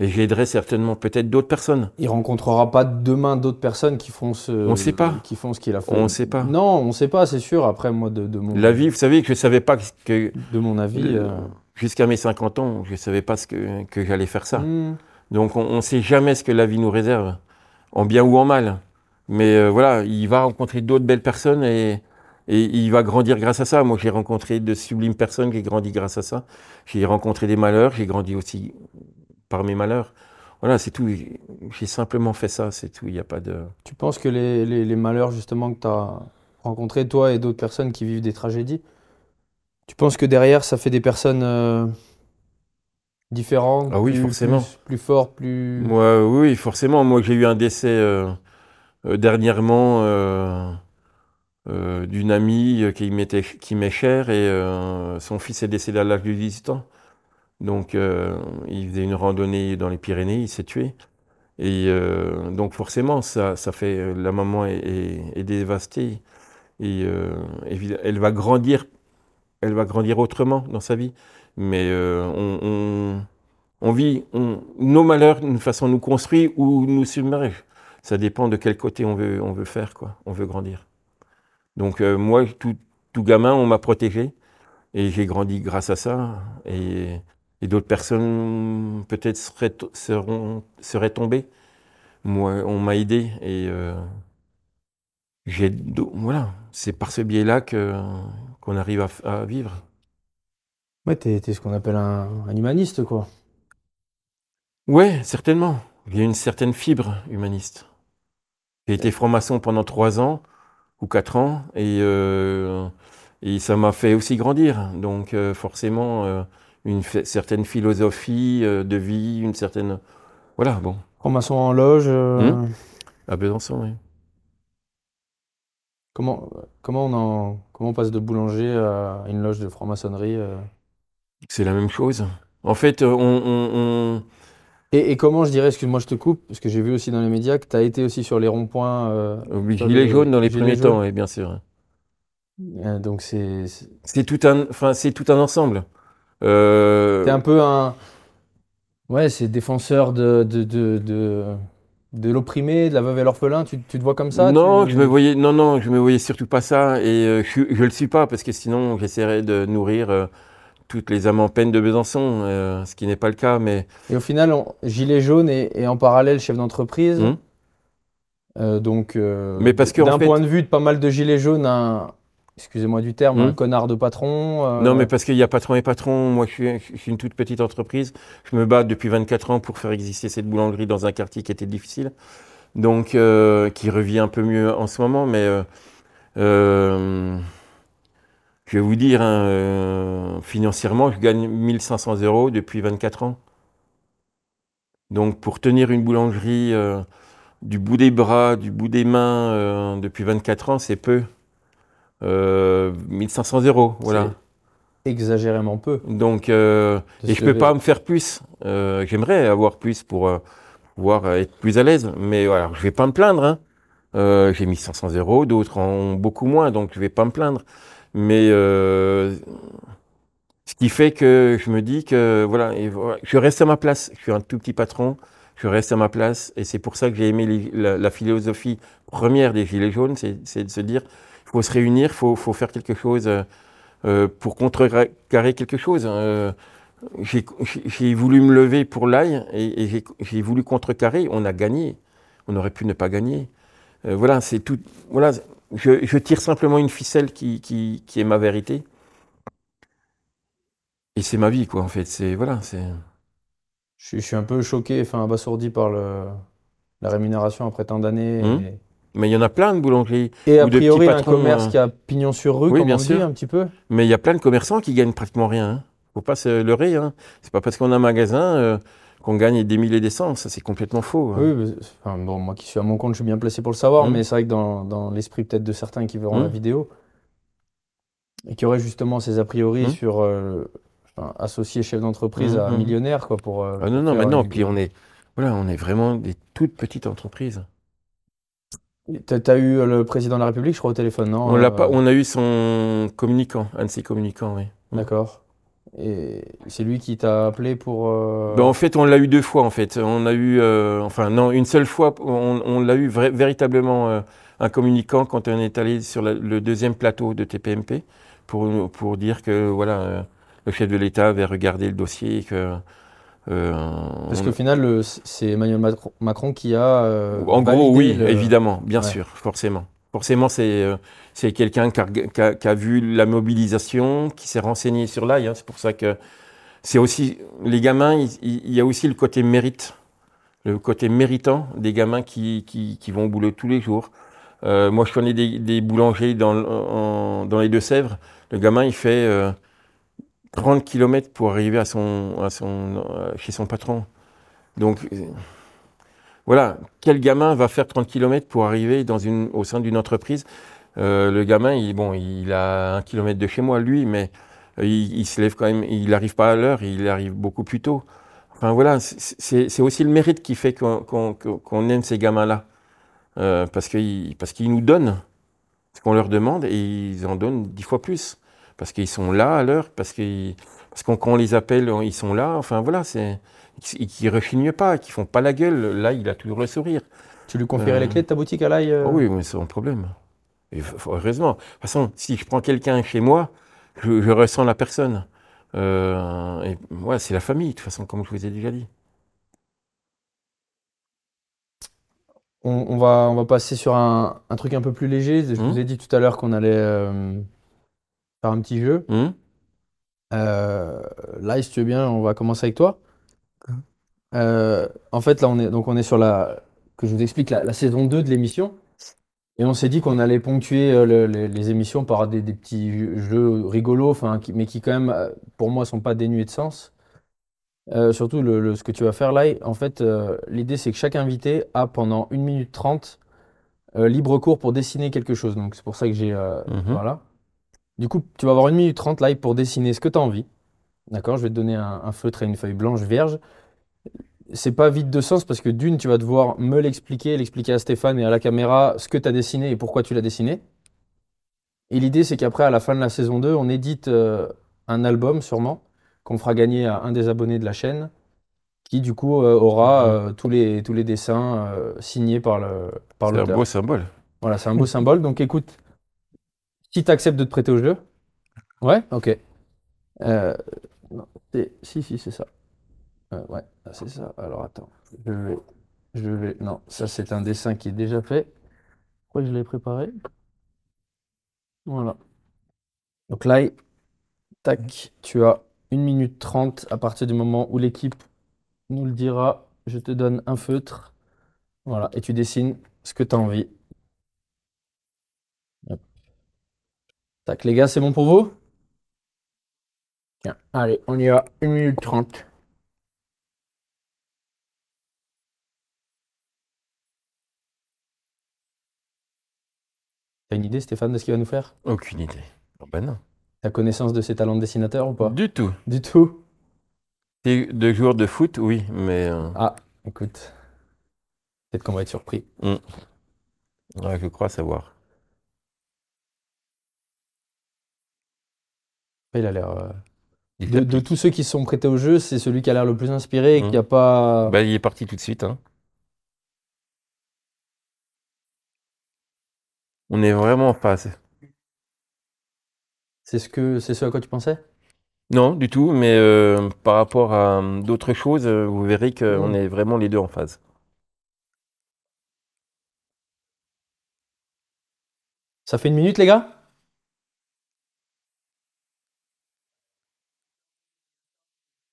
Et j'aiderai certainement peut-être d'autres personnes. Il rencontrera pas demain d'autres personnes qui font ce, On sait pas. qui font ce qu'il a fait. On sait pas. Non, on sait pas, c'est sûr. Après, moi, de, de mon, La vie, vous savez que je savais pas que de mon avis, Le- euh, jusqu'à mes 50 ans, je savais pas ce que, que j'allais faire ça. hmm, Donc on ne sait jamais ce que la vie nous réserve, en bien ou en mal. Mais euh, voilà, il va rencontrer d'autres belles personnes et, et il va grandir grâce à ça. Moi, j'ai rencontré de sublimes personnes qui ont grandi grâce à ça. J'ai rencontré des malheurs, j'ai grandi aussi par mes malheurs. Voilà, c'est tout. J'ai simplement fait ça, c'est tout. Il n'y a pas de. Tu penses que les, les- les malheurs justement que tu as rencontrés, toi et d'autres personnes qui vivent des tragédies, tu penses que derrière ça fait des personnes euh, différentes, Ah oui, plus, forcément. plus, plus fortes, plus... Moi, oui, forcément. Moi, j'ai eu un décès euh, euh, dernièrement d'une amie qui m'est chère et son fils est décédé à l'âge de 18 ans. Donc, euh, il faisait une randonnée dans les Pyrénées, il s'est tué. Et euh, donc, forcément, ça, ça fait. La maman est, dévastée et euh, elle va grandir, elle va grandir autrement dans sa vie. Mais euh, on, vit, nos malheurs, d'une façon, nous construit ou nous submerge. Ça dépend de quel côté on veut, on veut faire, quoi. On veut grandir. Donc, euh, moi, tout, tout gamin, on m'a protégé et j'ai grandi grâce à ça. Et, et d'autres personnes, peut-être, seraient, seront, seraient tombées. Moi, on m'a aidé et euh, j'ai, voilà, c'est par ce biais-là que, qu'on arrive à, vivre. Ouais, t'es, t'es ce qu'on appelle un, un humaniste, quoi. Ouais, certainement. Il y a une certaine fibre humaniste. J'ai été franc-maçon pendant trois ans ou quatre ans et, euh, et ça m'a fait aussi grandir. Donc euh, forcément, une certaine philosophie euh, de vie, une certaine... Voilà, bon, Franc-maçon en loge, euh, Hmm? à Besançon, oui. comment, comment, on en, comment on passe de boulanger à une loge de franc-maçonnerie euh? C'est la même chose. En fait, on... on- on- et, et comment, je dirais, excuse-moi, je te coupe, parce que j'ai vu aussi dans les médias que tu as été aussi sur les ronds-points. euh, oui, gilet jaune dans les premiers temps, oui, bien sûr. euh, donc c'est, c'est- tout un, tout un ensemble. Euh, T'es un peu un. Ouais, c'est défenseur de, de, de, de, de l'opprimé, de la veuve et l'orphelin. Tu, tu te vois comme ça non, tu- je me voyais, non, non, je me voyais surtout pas ça, et euh, je, je le suis pas parce que sinon j'essaierais de nourrir euh, toutes les âmes en peine de Besançon, ce qui n'est pas le cas. Mais Et au final, on- gilet jaune et, et en parallèle chef d'entreprise. Hum. Euh, donc, euh, d'un point de vue de pas mal de gilets jaunes, un, excusez-moi du terme, Hum. un connard de patron. euh, non, mais parce qu'il y a patron et patron. Moi, je suis, je suis une toute petite entreprise. Je me bats depuis 24 ans pour faire exister cette boulangerie dans un quartier qui était difficile, donc euh, qui revient un peu mieux en ce moment. Mais euh, je vais vous dire, hein, financièrement, je gagne 1500 euros depuis 24 ans. Donc, pour tenir une boulangerie du bout des bras, du bout des mains depuis 24 ans, c'est peu. Euh, 1500 euros, voilà. Exagérément peu. Donc, euh, et je peux lever. pas me faire plus. Euh, J'aimerais avoir plus pour euh, pouvoir euh, être plus à l'aise. Mais voilà, je vais pas me plaindre. Hein. Euh, J'ai mis 500 euros, d'autres en ont beaucoup moins, donc je vais pas me plaindre. Mais euh, ce qui fait que je me dis que voilà, et voilà, je reste à ma place. Je suis un tout petit patron. Je reste à ma place. Et c'est pour ça que j'ai aimé les- la, la philosophie première des Gilets jaunes, c'est de se dire, faut se réunir, il faut, faut faire quelque chose. euh, euh, pour contrecarrer quelque chose. Euh, j'ai voulu me lever pour l'ail et, et j'ai- voulu contrecarrer. On a gagné. On aurait pu ne pas gagner. Euh, voilà, c'est tout. Voilà, je, je tire simplement une ficelle qui, qui, qui est ma vérité. Et c'est ma vie, quoi, en fait. C'est voilà, c'est. Je, suis- je suis un peu choqué, enfin abasourdi par le, la rémunération après tant d'années. Et, Mais il y en a plein de boulangeries. et a Ou de priori, un patrons, commerce euh. qui a pignon sur rue, Oui, comme bien on dit, sûr. un petit peu. Mais il y a plein de commerçants qui gagnent pratiquement rien. Hein. Faut pas se leurrer. Hein. C'est pas parce qu'on a un magasin euh, qu'on gagne des milliers des cents. Ça, c'est complètement faux. hein. Oui, mais- enfin, bon, moi qui suis à mon compte, je suis bien placé pour le savoir, Hum. mais c'est vrai que dans, dans l'esprit peut-être de certains qui verront la Hum. vidéo, et qui auraient justement ces a priori Hum. sur euh, enfin, associer chef d'entreprise à millionnaire, quoi, pour. euh, Ah non, non, faire maintenant, une- puis on est, voilà, on est vraiment des toutes petites entreprises. T'as t'as eu euh, le président de la République, je crois, au téléphone, non On, l'a Euh, pas, on a eu son communicant, un de ses communicants, oui. D'accord. Et c'est lui qui t'a appelé pour. euh, Ben, en fait, on l'a eu deux fois, en fait. On a eu, euh, enfin, non, une seule fois, on, on l'a eu véritablement euh, un communicant quand on est allé sur la- le deuxième plateau de TPMP pour, pour dire que, voilà, euh, le chef de l'État avait regardé le dossier et que, Euh, Parce on- qu'au final, c'est Emmanuel Macron- Macron qui a. euh, En gros, oui, le- évidemment, bien Ouais. sûr, forcément. Forcément, c'est euh, c'est quelqu'un qui a, qui a- qui a vu la mobilisation, qui s'est renseigné sur l'ail. hein. C'est pour ça que c'est aussi les gamins. Il, y a aussi le côté mérite, le côté méritant des gamins qui, qui, qui vont au boulot tous les jours. Euh, moi, je connais des, des boulangers dans, en- dans les Deux-Sèvres. Le gamin, il fait euh, 30 km pour arriver à son, à son, euh, chez son patron. Donc, euh, voilà, quel gamin va faire 30 km pour arriver dans une, au sein d'une entreprise? Euh, Le gamin, il, bon, il a un kilomètre de chez moi, lui, mais il, il se lève quand même, il pas à l'heure, il arrive beaucoup plus tôt. Enfin voilà, c'est- aussi le mérite qui fait qu'on aime ces gamins-là. Euh, parce qu'ils nous donnent ce qu'on leur demande et ils en donnent dix fois plus. Parce qu'ils sont là à l'heure, parce qu'ils- parce qu'on quand on les appelle, ils sont là. Enfin voilà, c'est qui rechignent pas, qui font pas la gueule. Là, il a toujours le sourire. Tu lui confierais Euh, les clés de ta boutique à l'ail euh Ah oui, mais c'est un problème. Et heureusement. De toute façon, si je prends quelqu'un chez moi, je, je ressens la personne. Euh, et ouais, c'est la famille, de toute façon, comme je vous ai déjà dit. On, on va, on va passer sur un, un truc un peu plus léger. Je Mhm. vous ai dit tout à l'heure qu'on allait euh, faire un petit jeu. Hum Euh, là, si tu veux bien, on va commencer avec toi. Euh, en fait, là, on est, donc on est sur la, que je vous explique, la, la saison 2 de l'émission. Et on s'est dit qu'on allait ponctuer euh, le- les, les émissions par des, des petits jeux- rigolos, qui- mais qui quand même, pour moi, sont pas dénués de sens. Euh, surtout le, le- ce que tu vas faire là, en fait, euh, l'idée c'est que chaque invité a pendant 1 minute 30 euh, libre cours pour dessiner quelque chose. Donc c'est pour ça que j'ai. euh, Mhm. Voilà. Du coup, tu vas avoir 1 minute 30 live pour dessiner ce que tu as envie. D'accord? Je vais te donner un, un feutre et une feuille blanche vierge. C'est pas vide de sens parce que d'une, tu vas devoir me l'expliquer, l'expliquer à Stéphane et à la caméra ce que tu as dessiné et pourquoi tu l'as dessiné. Et l'idée, c'est qu'après, à la fin de la saison 2, on édite euh, un album sûrement qu'on fera gagner à un des abonnés de la chaîne qui, du coup, euh, aura euh, tous les, tous les dessins signés par le par C'est un beau symbole. Voilà, c'est un beau symbole. Donc écoute, si tu acceptes de te prêter au jeu. Ouais, ok. Euh, si, si, c'est ça. Euh, ouais, ah, c'est ça. Alors attends, je vais, je vais. Non, ça c'est un dessin qui est déjà fait. Pourquoi je l'ai préparé? Voilà. Donc là, tac, tu as 1 minute 30 à partir du moment où l'équipe nous le dira. Je te donne un feutre. Voilà, et tu dessines ce que tu as envie. Tac, les gars, c'est bon pour vous? Tiens, allez, on y va. 1 minute 30. T'as une idée, Stéphane, de ce qu'il va nous faire? Aucune idée. Oh, ben non. T'as connaissance de ses talents de dessinateur ou pas? Du tout. Du tout? Et de joueurs de foot, oui, mais euh, Ah, écoute. Peut-être qu'on va être surpris. ouais, je crois savoir. Il a l'air. euh, De, tous ceux qui se sont prêtés au jeu, c'est celui qui a l'air le plus inspiré et qui Mm. a pas. Bah, il est parti tout de suite. hein. On est vraiment en phase. C'est ce que c'est ce à quoi tu pensais? Non, du tout, mais euh, par rapport à euh, d'autres choses, vous verrez qu'on Mm. est vraiment les deux en phase. Ça fait une minute, les gars?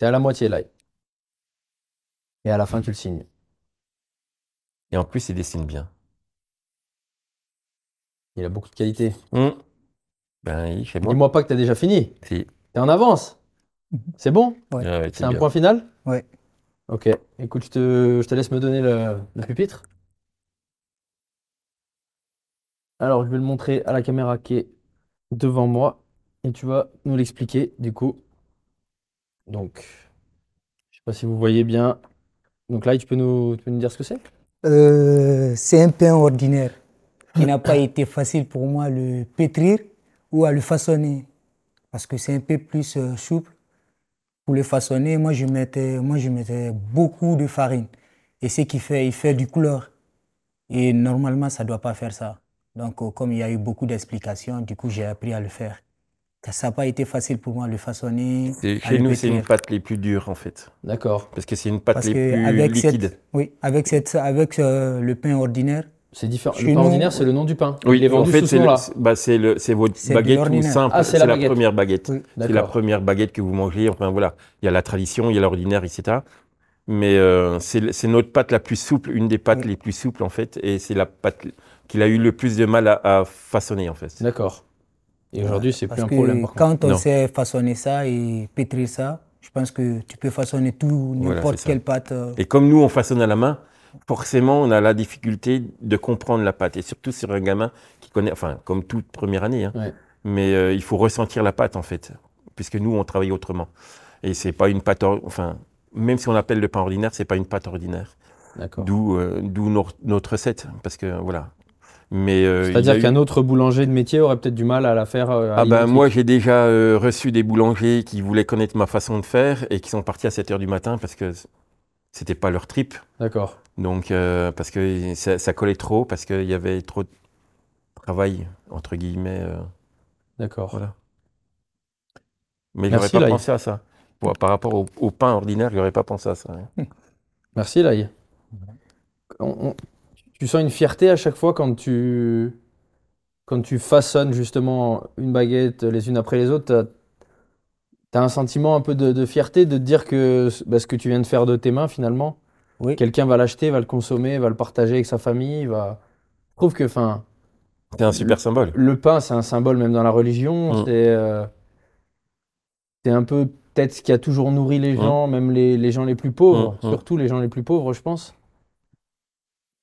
T'es à la moitié là. Et à la fin, tu le signes. Et en plus, il dessine bien. Il a beaucoup de qualité. Mm. Ben chez moi. Dis-moi pas que t'as déjà fini. Si. T'es en avance. C'est bon? Ouais. Ouais, C'est un bien. point final? Ouais. Ok. Écoute, je te, je te laisse me donner le, le pupitre. Alors, je vais le montrer à la caméra qui est devant moi. Et tu vas nous l'expliquer, du coup. Donc, je sais pas si vous voyez bien. Donc là, tu peux nous, tu peux nous dire ce que c'est? Euh, c'est un pain ordinaire qui n'a pas (laughs) été facile pour moi à le pétrir ou à le façonner parce que c'est un peu plus euh, souple. Pour le façonner, moi je mettais, moi je mettais beaucoup de farine et ce qui fait, il fait du couleur. Et normalement, ça ne doit pas faire ça. Donc, euh, comme il y a eu beaucoup d'explications, du coup, j'ai appris à le faire. Ça n'a pas été facile pour moi de le façonner. Chez nous, c'est une pâte les plus dures, en fait. D'accord. Parce que c'est une pâte Parce les plus avec liquides. cette, oui, avec cette, avec euh, le pain ordinaire, C'est différent. Chez Le pain nous- ordinaire, c'est le nom du pain. Oui, Il est en vendu fait, sous ce c'est c'est- bah, c'est le- c'est votre baguette ou l'ordinaire. simple. Ah, c'est la première baguette. Oui. C'est la première baguette que vous mangez. Enfin voilà, il y a la tradition, il y a l'ordinaire, etc. Mais euh, c'est c'est notre pâte la plus souple, une des pâtes Oui. les plus souples en fait, et c'est la pâte qu'il a eu le plus de mal à, à façonner en fait. D'accord. Et aujourd'hui, c'est plus un problème. par quand on Non. sait façonner ça et pétrir ça, je pense que tu peux façonner tout, n'importe quelle pâte. euh, Et comme nous on façonne à la main, forcément on a la difficulté de comprendre la pâte, et surtout sur un gamin qui connaît, enfin comme toute première année, hein. Ouais. mais euh, il faut ressentir la pâte en fait, puisque nous on travaille autrement. Et c'est pas une pâte, enfin même si on appelle le pain ordinaire, c'est pas une pâte ordinaire. D'accord. D'où euh, notre recette, parce que voilà. Mais euh, C'est-à-dire eu- qu'un autre boulanger de métier aurait peut-être du mal à la faire. euh, à Ah ben moi j'ai déjà euh, reçu des boulangers qui voulaient connaître ma façon de faire et qui sont partis à 7 heures du matin parce que c'était pas leur trip. D'accord. Donc euh, parce que ça, ça collait trop, parce qu'il y avait trop de travail entre guillemets. D'accord. voilà. Mais j'aurais pas pensé à ça. Bon, par rapport au, au pain ordinaire, j'aurais pas pensé à ça. hein. (laughs) Merci. On- on- tu sens une fierté à chaque fois quand tu, quand tu façonnes justement une baguette les unes après les autres. Tu as, un sentiment un peu de, de fierté de te dire que bah, ce que tu viens de faire de tes mains, finalement, Oui. quelqu'un va l'acheter, va le consommer, va le partager avec sa famille. Va... Je trouve que enfin, C'est un super symbole. le pain, c'est un symbole même dans la religion. Mm. C'est euh, c'est un peu peut-être ce qui a toujours nourri les gens, même les, les gens les plus pauvres, Mm, mm. surtout les gens les plus pauvres, je pense.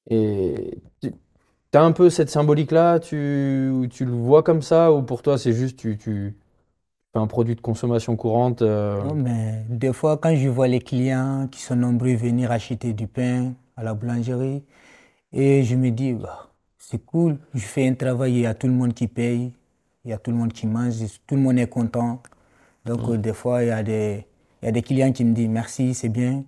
Et tu as un peu cette symbolique-là, tu, tu le vois comme ça, ou pour toi c'est juste tu, tu un produit de consommation courante euh, Non, mais des fois, quand je vois les clients qui sont nombreux venir acheter du pain à la boulangerie, et je me dis, bah, c'est cool, je fais un travail, il y a tout le monde qui paye, il y a tout le monde qui mange, tout le monde est content. Donc, euh, des fois, il y, a des, il y a des clients qui me disent merci, c'est bien.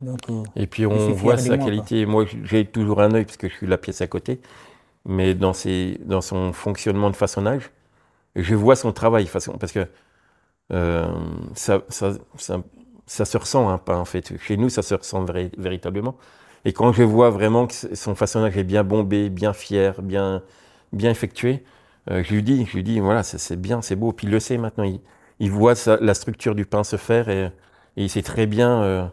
Donc, euh, Et puis on voit sa moi, qualité. Moi, j'ai toujours un œil parce que je suis la pièce à côté. Mais dans, ses, dans son fonctionnement de façonnage, je vois son travail. façon- Parce que euh, ça, ça, ça, ça se ressent un pain, en fait. Chez nous, ça se ressent vrai- véritablement. Et quand je vois vraiment que son façonnage est bien bombé, bien fier, bien, bien effectué, euh, je lui dis, je lui dis, voilà, c'est c'est bien, c'est beau. Puis il le sait maintenant. Il, il voit sa- la structure du pain se faire et, et il sait très bien euh,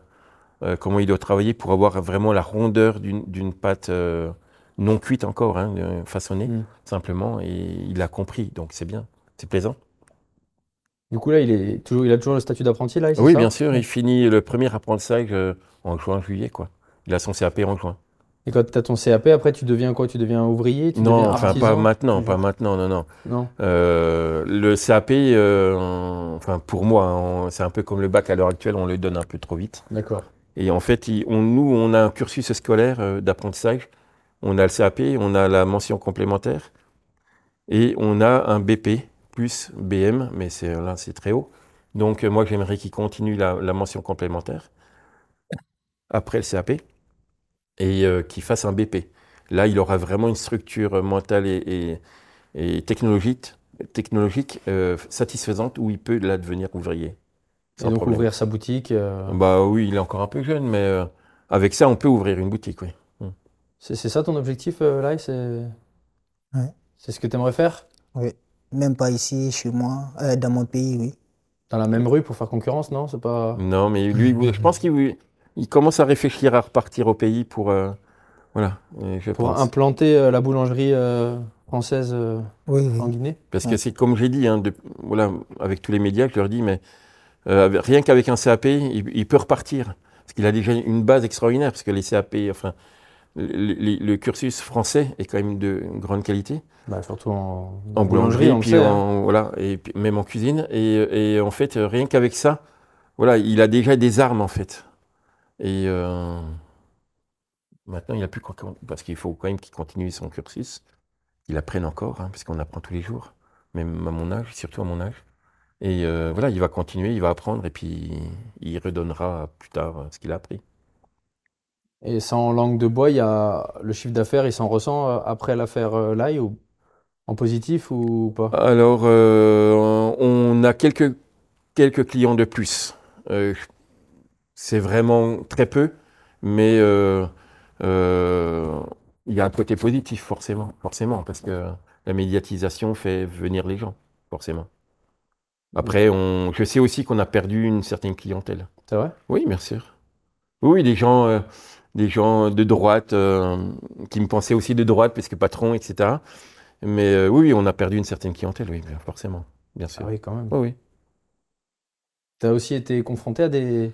euh, comment il doit travailler pour avoir vraiment la rondeur d'une pâte euh, non cuite encore, hein, euh, façonnée Mm. simplement. Et il a compris, donc c'est bien, c'est plaisant. Du coup là, il, est toujours, il a toujours le statut d'apprenti là, Oui, ça bien sûr, il finit le premier apprentissage en juin, juillet, quoi. Il a son CAP en juin. Et quand tu as ton CAP, après tu deviens quoi? Tu deviens ouvrier? Tu non, deviens enfin pas maintenant, pas maintenant, non, non. Non. Euh, le CAP, euh, enfin pour moi, c'est un peu comme le bac à l'heure actuelle, on le donne un peu trop vite. D'accord. Et en fait, nous, on a un cursus scolaire euh, d'apprentissage. On a le CAP, on a la mention complémentaire et on a un BP plus BM, mais là, c'est très haut. Donc, euh, moi, j'aimerais qu'il continue la, mention complémentaire après le CAP et euh, qu'il fasse un BP. Là, il aura vraiment une structure mentale et, technologique, satisfaisante où il peut là devenir ouvrier. Et donc problème. ouvrir sa boutique, euh, Bah oui, il est encore un peu jeune, mais euh, avec ça, on peut ouvrir une boutique, oui. c'est c'est ça ton objectif euh, là C'est Ouais. c'est ce que tu aimerais faire? Oui. Même pas ici, chez moi, euh, dans mon pays, oui. Dans la même rue pour faire concurrence, non? C'est pas. Non, mais lui, oui, je pense qu'il il commence à réfléchir à repartir au pays pour... euh, voilà, je Pour pense. implanter euh, la boulangerie euh, française euh, Oui, oui. en Guinée? Parce que c'est comme j'ai dit, hein, de- voilà, avec tous les médias, je leur dis, mais euh, rien qu'avec un CAP, il, il peut repartir. Parce qu'il a déjà une base extraordinaire, parce que les CAP, enfin, le, cursus français est quand même de grande qualité. Bah, Surtout en, en boulangerie, puis sait, hein. en, voilà, et puis même en cuisine. Et, et en fait, rien qu'avec ça, voilà, il a déjà des armes en fait. Et euh, maintenant, il a plus quoi, parce qu'il faut quand même qu'il continue son cursus, qu'il apprenne encore, hein, parce qu'on apprend tous les jours, même à mon âge, surtout à mon âge. Et euh, voilà, il va continuer, il va apprendre, et puis il redonnera plus tard euh, ce qu'il a appris. Et sans langue de bois, il y a le chiffre d'affaires, il s'en ressent euh, après l'affaire Lai ou en positif ou pas? Alors, euh, on a quelques, quelques clients de plus. Euh, c'est vraiment très peu, mais euh, euh, il y a un côté positif, forcément, forcément, parce que la médiatisation fait venir les gens, forcément. Après, on, je sais aussi qu'on a perdu une certaine clientèle. C'est vrai? Oui, bien sûr. Oui, des gens, euh, des gens de droite euh, qui me pensaient aussi de droite, parce que patron, etc. Mais euh, oui, oui, on a perdu une certaine clientèle, oui, bien- forcément, bien sûr. Ah oui, quand même. Oui, oui. Tu as aussi été confronté à des,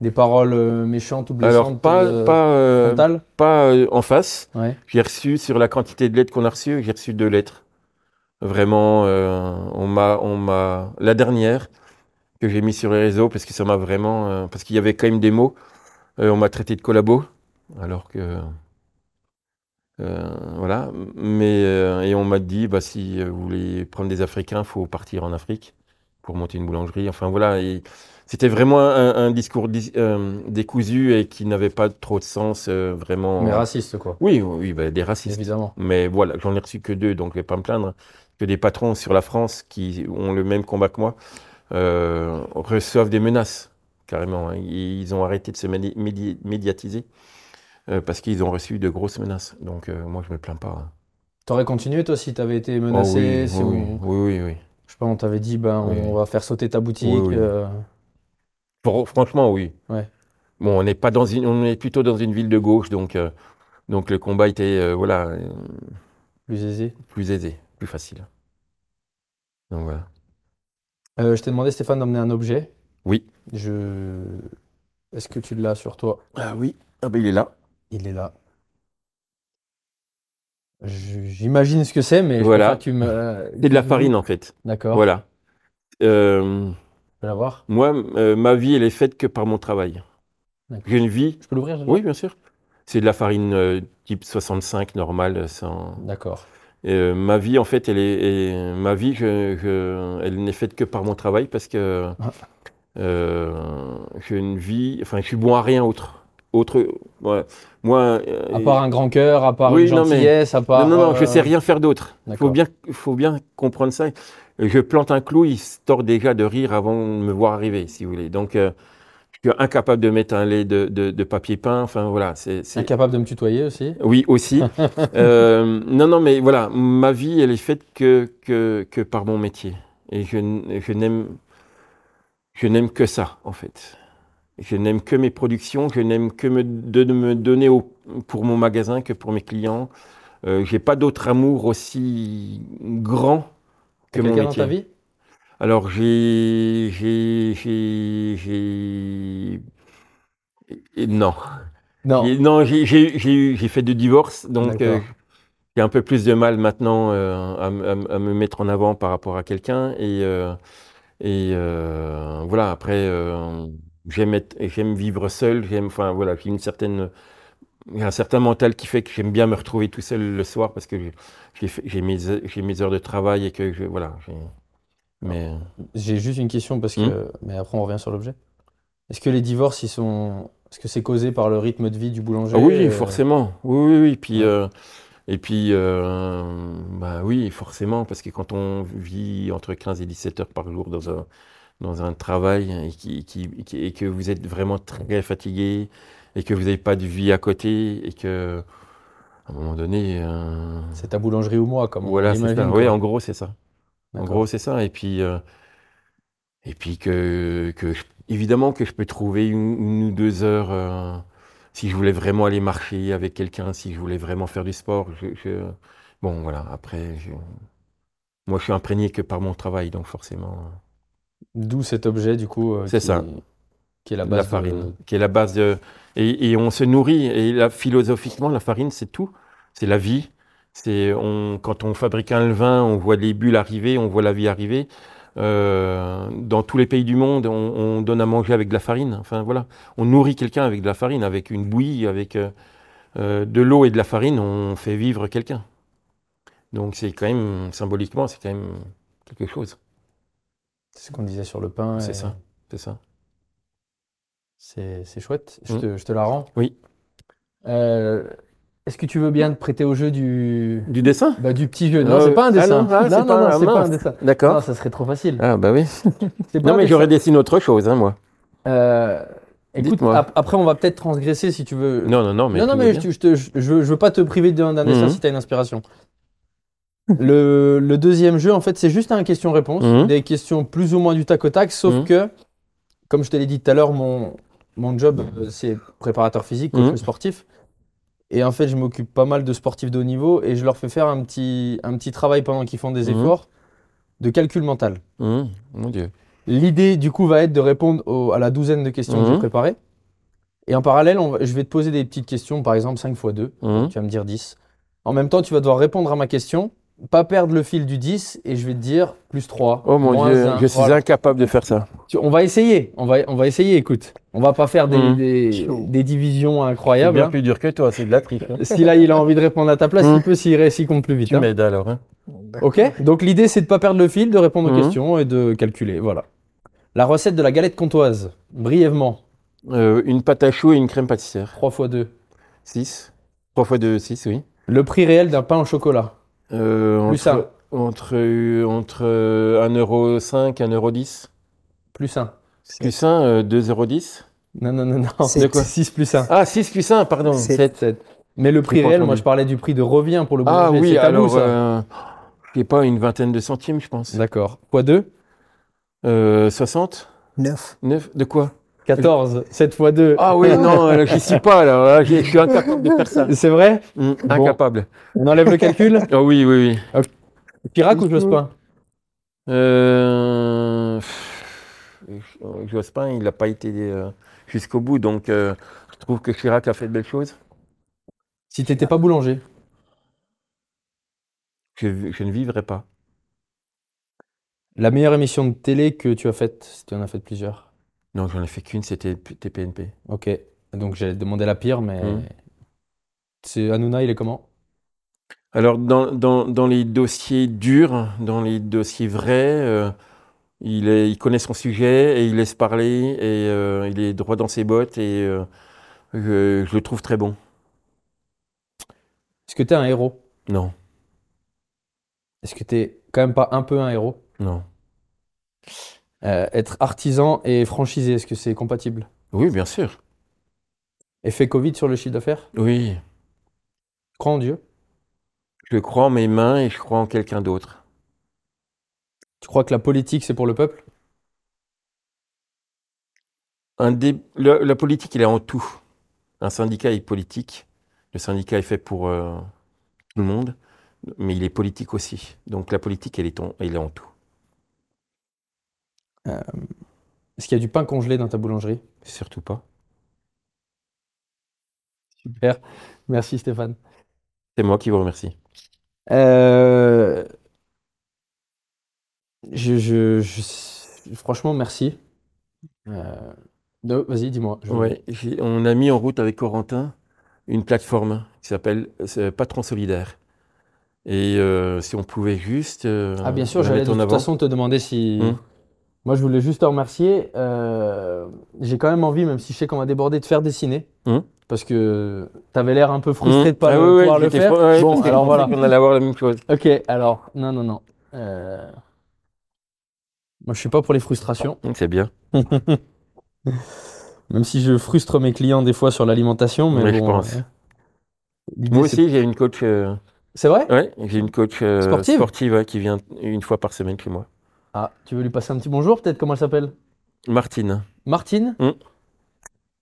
des paroles méchantes ou Alors, blessantes pas, euh, pas, en face. Ouais. J'ai reçu, sur la quantité de lettres qu'on a reçues, j'ai reçu deux lettres. Vraiment, euh, on m'a, on m'a, la dernière que j'ai mis sur les réseaux, parce que ça m'a vraiment, euh, parce qu'il y avait quand même des mots, euh, on m'a traité de collabo, alors que, euh, voilà, mais, euh, et on m'a dit, bah, si vous voulez prendre des Africains, faut partir en Afrique pour monter une boulangerie, enfin voilà, et c'était vraiment un, un discours dis- euh, décousu et qui n'avait pas trop de sens, vraiment. Mais raciste, quoi. Oui, oui, bah, des racistes. Évidemment. Mais voilà, j'en ai reçu que deux, donc je vais pas me plaindre. Que des patrons sur la France qui ont le même combat que moi euh, reçoivent des menaces, carrément. hein. Ils ont arrêté de se médi- médi- médiatiser euh, parce qu'ils ont reçu de grosses menaces. Donc euh, moi, je me plains pas. hein. T'aurais continué, toi, si t'avais été Oh menacé oui, si oui, on- oui, oui, oui. Je sais pas, on t'avait dit, ben, Oui, on oui. va faire sauter ta boutique. Oui, oui. Fr- Franchement, oui. Ouais. Bon, on n'est pas dans une, on est plutôt dans une ville de gauche, donc donc le combat était voilà plus aisé. plus aisé, plus facile. Donc voilà. Euh, je t'ai demandé, Stéphane, d'emmener un objet. Oui. Je... Est-ce que tu l'as sur toi? Ah oui. Ah ben il est là. Il est là. Je- J'imagine ce que c'est, mais je Voilà. préfère que tu me... C'est de la farine en fait. D'accord. Voilà. Euh, Je peux l'avoir? moi, euh, ma vie, elle est faite que par mon travail. D'accord. J'ai une vie. Je peux l'ouvrir? je Oui, bien sûr. C'est de la farine euh, type 65 normale, sans. D'accord. Euh, ma vie, en fait, elle est, ma vie, elle n'est faite que par mon travail parce que Ah. euh, j'ai une vie. Enfin, je suis bon à rien autre. Autre. ouais. Moi. euh, À part un grand cœur, à part Oui, une non, mais- gentillesse, à part... non, non, non, je euh, sais rien faire d'autre. Il faut bien, faut bien comprendre ça. Je plante un clou, il se tord déjà de rire avant de me voir arriver, si vous voulez. Donc, incapable de mettre un lait de, de- de papier peint. Enfin, voilà. C'est, Incapable de me tutoyer aussi? Oui, aussi. (laughs) Euh, non, non, mais voilà, ma vie, elle est faite que, que, que par mon métier. Et je, n'aime, je n'aime que ça, en fait. Je n'aime que mes productions, je n'aime que me, de, de me donner au- pour mon magasin que pour mes clients. Euh, j'ai pas d'autre amour aussi grand que mon métier. dans ta vie? Alors, j'ai, non. Non. J'ai- Non, j'ai fait deux divorces, donc euh, j'ai un peu plus de mal maintenant euh, à, à me mettre en avant par rapport à quelqu'un. Et, euh, et voilà, après, j'aime être- j'aime vivre seul. J'aime, enfin voilà, j'ai une certaine, il y a un certain mental qui fait que j'aime bien me retrouver tout seul le soir parce que j'ai- mes, mes heures de travail et que je, voilà. J'ai- Mais J'ai juste une question parce que, Hmm. mais après on revient sur l'objet. Est-ce que les divorces, ils sont, est-ce que c'est causé par le rythme de vie du boulanger? Ah oui, euh, forcément. Oui, oui, oui. Puis, Ouais. euh, et puis, euh, bah oui, forcément, parce que quand on vit entre 15 et 17 heures par jour dans un, dans un travail et, qui, qui- qui- et que vous êtes vraiment très fatigué et que vous n'avez pas de vie à côté et que, à un moment donné, euh, C'est ta boulangerie ou moi, comme on voilà, c'est ça. Oui, en gros, c'est ça. En gros, c'est ça. Et puis, euh, et puis que, que je- évidemment que je peux trouver une, une ou deux heures euh, si je voulais vraiment aller marcher avec quelqu'un, si je voulais vraiment faire du sport. je- je- bon, voilà. Après, moi, je suis imprégné que par mon travail, donc forcément, D'où cet objet, du coup, euh, C'est qui, ça. qui est la la base de- farine, qui est la base de. Et, et on se nourrit. Et là, philosophiquement, la farine, c'est tout. C'est la vie. C'est on, quand on fabrique un levain, on voit les bulles arriver, on voit la vie arriver. Euh, dans tous les pays du monde, on, on donne à manger avec de la farine. Enfin voilà, on nourrit quelqu'un avec de la farine, avec une bouillie, avec euh, euh, de l'eau et de la farine, on fait vivre quelqu'un. Donc c'est quand même symboliquement, c'est quand même quelque chose. C'est ce qu'on disait sur le pain. C'est et ça. C'est ça. C'est c'est chouette. Je Mm. te, je te la rends. Oui. Euh, est-ce que tu veux bien te prêter au jeu du, Du dessin? Bah, du petit jeu Non, Ah c'est pas un Ah dessin. non, ah, non, pas- non, c'est pas un dessin. D'accord. ça serait trop facile. Ah bah oui. (laughs) Non mais j'aurais dessiné autre chose, hein, moi. Euh, écoute, ap- après, on va peut-être transgresser si tu veux. Non, non, non, mais. non, non, mais je, je, te- je, je veux, pas te priver d'un dessin Mhm. si tu as une inspiration. Le, le deuxième jeu, en fait, c'est juste un question-réponse. Mhm. Des questions plus ou moins du tac au tac, sauf Mhm. que, comme je te l'ai dit tout à l'heure, mon, mon job, euh, c'est préparateur physique, coach Mhm. sportif. Et en fait, je m'occupe pas mal de sportifs de haut niveau et je leur fais faire un petit, un petit travail pendant qu'ils font des Mhm. efforts de calcul mental. Mon Dieu. L'idée, du coup, va être de répondre au- à la douzaine de questions que j'ai Mhm. préparées. Et en parallèle, on va- je vais te poser des petites questions, par exemple 5 x 2. Hum. Tu vas me dire 10. En même temps, tu vas devoir répondre à ma question, pas perdre le fil du 10, et je vais te dire plus 3. Oh mon moins Dieu, je suis Voilà. incapable de faire ça. On va essayer, on va, on va essayer, écoute. On va pas faire des, Mhm. des, divisions C'est incroyables. bien hein. plus dur que toi, c'est de la triche. hein. Si là, il a envie de répondre à ta place, Mhm. il peut s'il réussit compte plus vite. Tu hein. m'aides alors. Hein. Ok Donc l'idée, c'est de pas perdre le fil, de répondre aux Mhm. questions et de calculer. Voilà. La recette de la galette comtoise, brièvement, Euh, une pâte à choux et une crème pâtissière. 3 x 2. 6. 3 fois 2, 6, oui. Le prix réel d'un pain au chocolat. Euh, Plus entre, entre, euh, entre euh, 1,5 et 1,10€. Plus 1. Plus 1, euh, 2,10€. Non, non, non, non. C'est quoi? 6 plus 1. Ah, 6 plus 1, pardon. C'est- 7, 7. Mais le prix réel, entendu. moi je parlais du prix de revient pour le Ah boulanger. oui, c'est tabou, alors, ça. euh, pas, une vingtaine de centimes, je pense. D'accord. Fois 2, Euh, 60 Neuf. 9 De quoi? 14. 7 fois 2. Ah oui, non, (laughs) là, j'y suis pas, là. Je je suis incapable de faire ça. C'est vrai Bon. incapable. On enlève le calcul Ah oui, oui, oui. Chirac ou Jospin? Euh... Jospin, il n'a pas été euh, jusqu'au bout, donc euh, je trouve que Chirac a fait de belles choses. Si t'étais pas boulanger? Je, je ne vivrai pas. La meilleure émission de télé que tu as faite, si tu en as fait plusieurs. Non, j'en ai fait qu'une, c'était TPNP. Ok. Donc j'allais te demander la pire, mais. C'est Hanouna, il est comment? Alors, dans, dans, dans les dossiers durs, dans les dossiers vrais, euh, il, est, il connaît son sujet et il laisse parler et euh, il est droit dans ses bottes et euh, je, je le trouve très bon. Est-ce que t'es un héros? Non, Est-ce que t'es quand même pas un peu un héros? Non. Euh, Être artisan et franchisé, est-ce que c'est compatible? Oui, bien sûr. Effet Covid sur le chiffre d'affaires? Oui, Crois en Dieu je crois en mes mains et je crois en quelqu'un d'autre. Tu crois que la politique, c'est pour le peuple? Un dé- le- la politique, il est en tout. Un syndicat est politique. Le syndicat est fait pour euh, tout le monde, mais il est politique aussi. Donc la politique, elle est en, elle est en tout. Est-ce qu'il y a du pain congelé dans ta boulangerie? Surtout pas. Super. Merci Stéphane. C'est moi qui vous remercie. Euh, Je, je- je- Franchement, merci. Euh, Vas-y, dis-moi. Ouais, on a mis en route avec Corentin une plateforme qui s'appelle euh, Patron Solidaire. Et euh, si on pouvait juste euh, Ah, bien sûr, la j'allais de toute façon te demander si. Hum. Moi, je voulais juste te remercier. Euh, J'ai quand même envie, même si je sais qu'on va déborder, de faire dessiner. Hum. Parce que tu avais l'air un peu frustré de pas Ah le- oui, oui, pouvoir le j'étais faire. fr- ouais, bon, alors voilà. qu'on allait avoir la même chose. Ok, alors, non, non, non. Euh, Moi, je suis pas pour les frustrations. Hum, C'est bien. (laughs) Même si je frustre mes clients des fois sur l'alimentation, mais Ouais, je bon, pense. euh, Moi aussi, j'ai une coach. euh, C'est vrai? Ouais, j'ai une coach Sportive ouais, qui vient une fois par semaine chez moi. Ah, tu veux lui passer un petit bonjour, peut-être Comment elle s'appelle? Martine. Martine? Mm.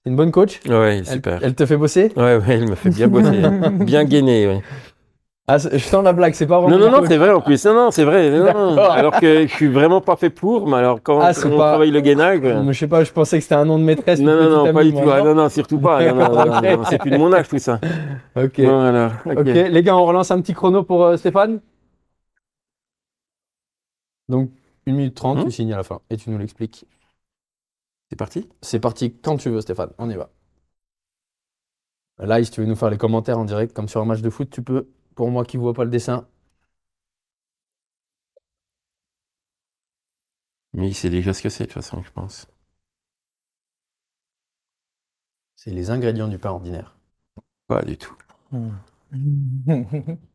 C'est une bonne coach? Ouais, elle, super. elle te fait bosser? Ouais, ouais, elle me fait bien bosser. (laughs) bien gainer, ouais. Ah, je sens la blague, c'est pas vraiment. Non, non, non, c'est vrai en plus. Non, non, c'est vrai. Non. Alors que je suis vraiment pas fait pour, mais alors quand Ah, on pas- travaille le gainage. Je sais pas, je pensais que c'était un nom de maîtresse. Non, non, non, pas du tout. Ah, non non, non, surtout pas. C'est plus de mon âge tout ça. Ok. Voilà. ok. Ok, les gars, on relance un petit chrono pour euh, Stéphane? Donc, 1 minute 30, Hmm. tu signes à la fin et tu nous l'expliques. C'est parti? C'est parti quand tu veux, Stéphane. On y va. Là, si tu veux nous faire les commentaires en direct, comme sur un match de foot, tu peux. Pour moi qui ne vois pas le dessin. Mais il sait déjà ce que c'est de toute façon, je pense. C'est les ingrédients du pain ordinaire. Pas du tout. (laughs)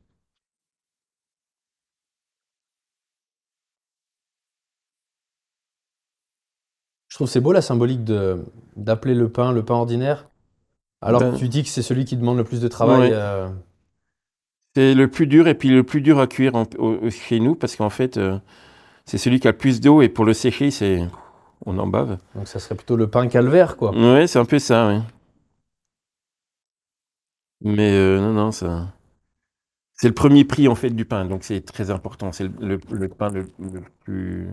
Je trouve c'est beau la symbolique de d'appeler le pain le pain ordinaire, alors Ben- que tu dis que c'est celui qui demande le plus de travail. Ouais. euh, C'est le plus dur et puis le plus dur à cuire en- au- au- chez nous parce qu'en fait, euh, c'est celui qui a le plus d'eau et pour le sécher, c'est on en bave. donc ça serait plutôt le pain calvaire, quoi. Ouais, c'est un peu ça, oui. Mais euh, non, non, ça. C'est le premier prix en fait du pain, donc c'est très important. C'est le, le- le pain le, le plus,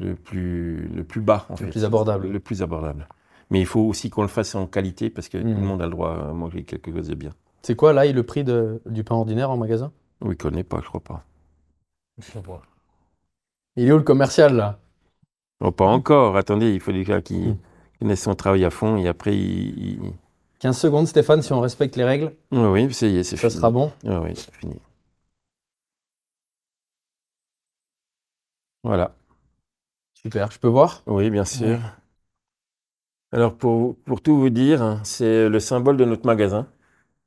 le plus, le plus bas en Le fait. plus abordable. Le plus abordable. Mais il faut aussi qu'on le fasse en qualité parce que tout le monde a le droit à manger quelque chose de bien. C'est quoi, là, le prix de- du pain ordinaire en magasin? Oui, il connaît pas, je crois pas. Il est où le commercial, là? Oh, pas encore. Attendez, il faut déjà qu'il connaisse son travail à fond et après il. il- 15 secondes, Stéphane, si on respecte les règles, Oui, oui, ça y est, c'est ça fini. sera bon. Oui, oui, c'est fini. Voilà. Super, je peux voir? Oui, bien sûr. Alors, pour, pour tout vous dire, hein, c'est le symbole de notre magasin.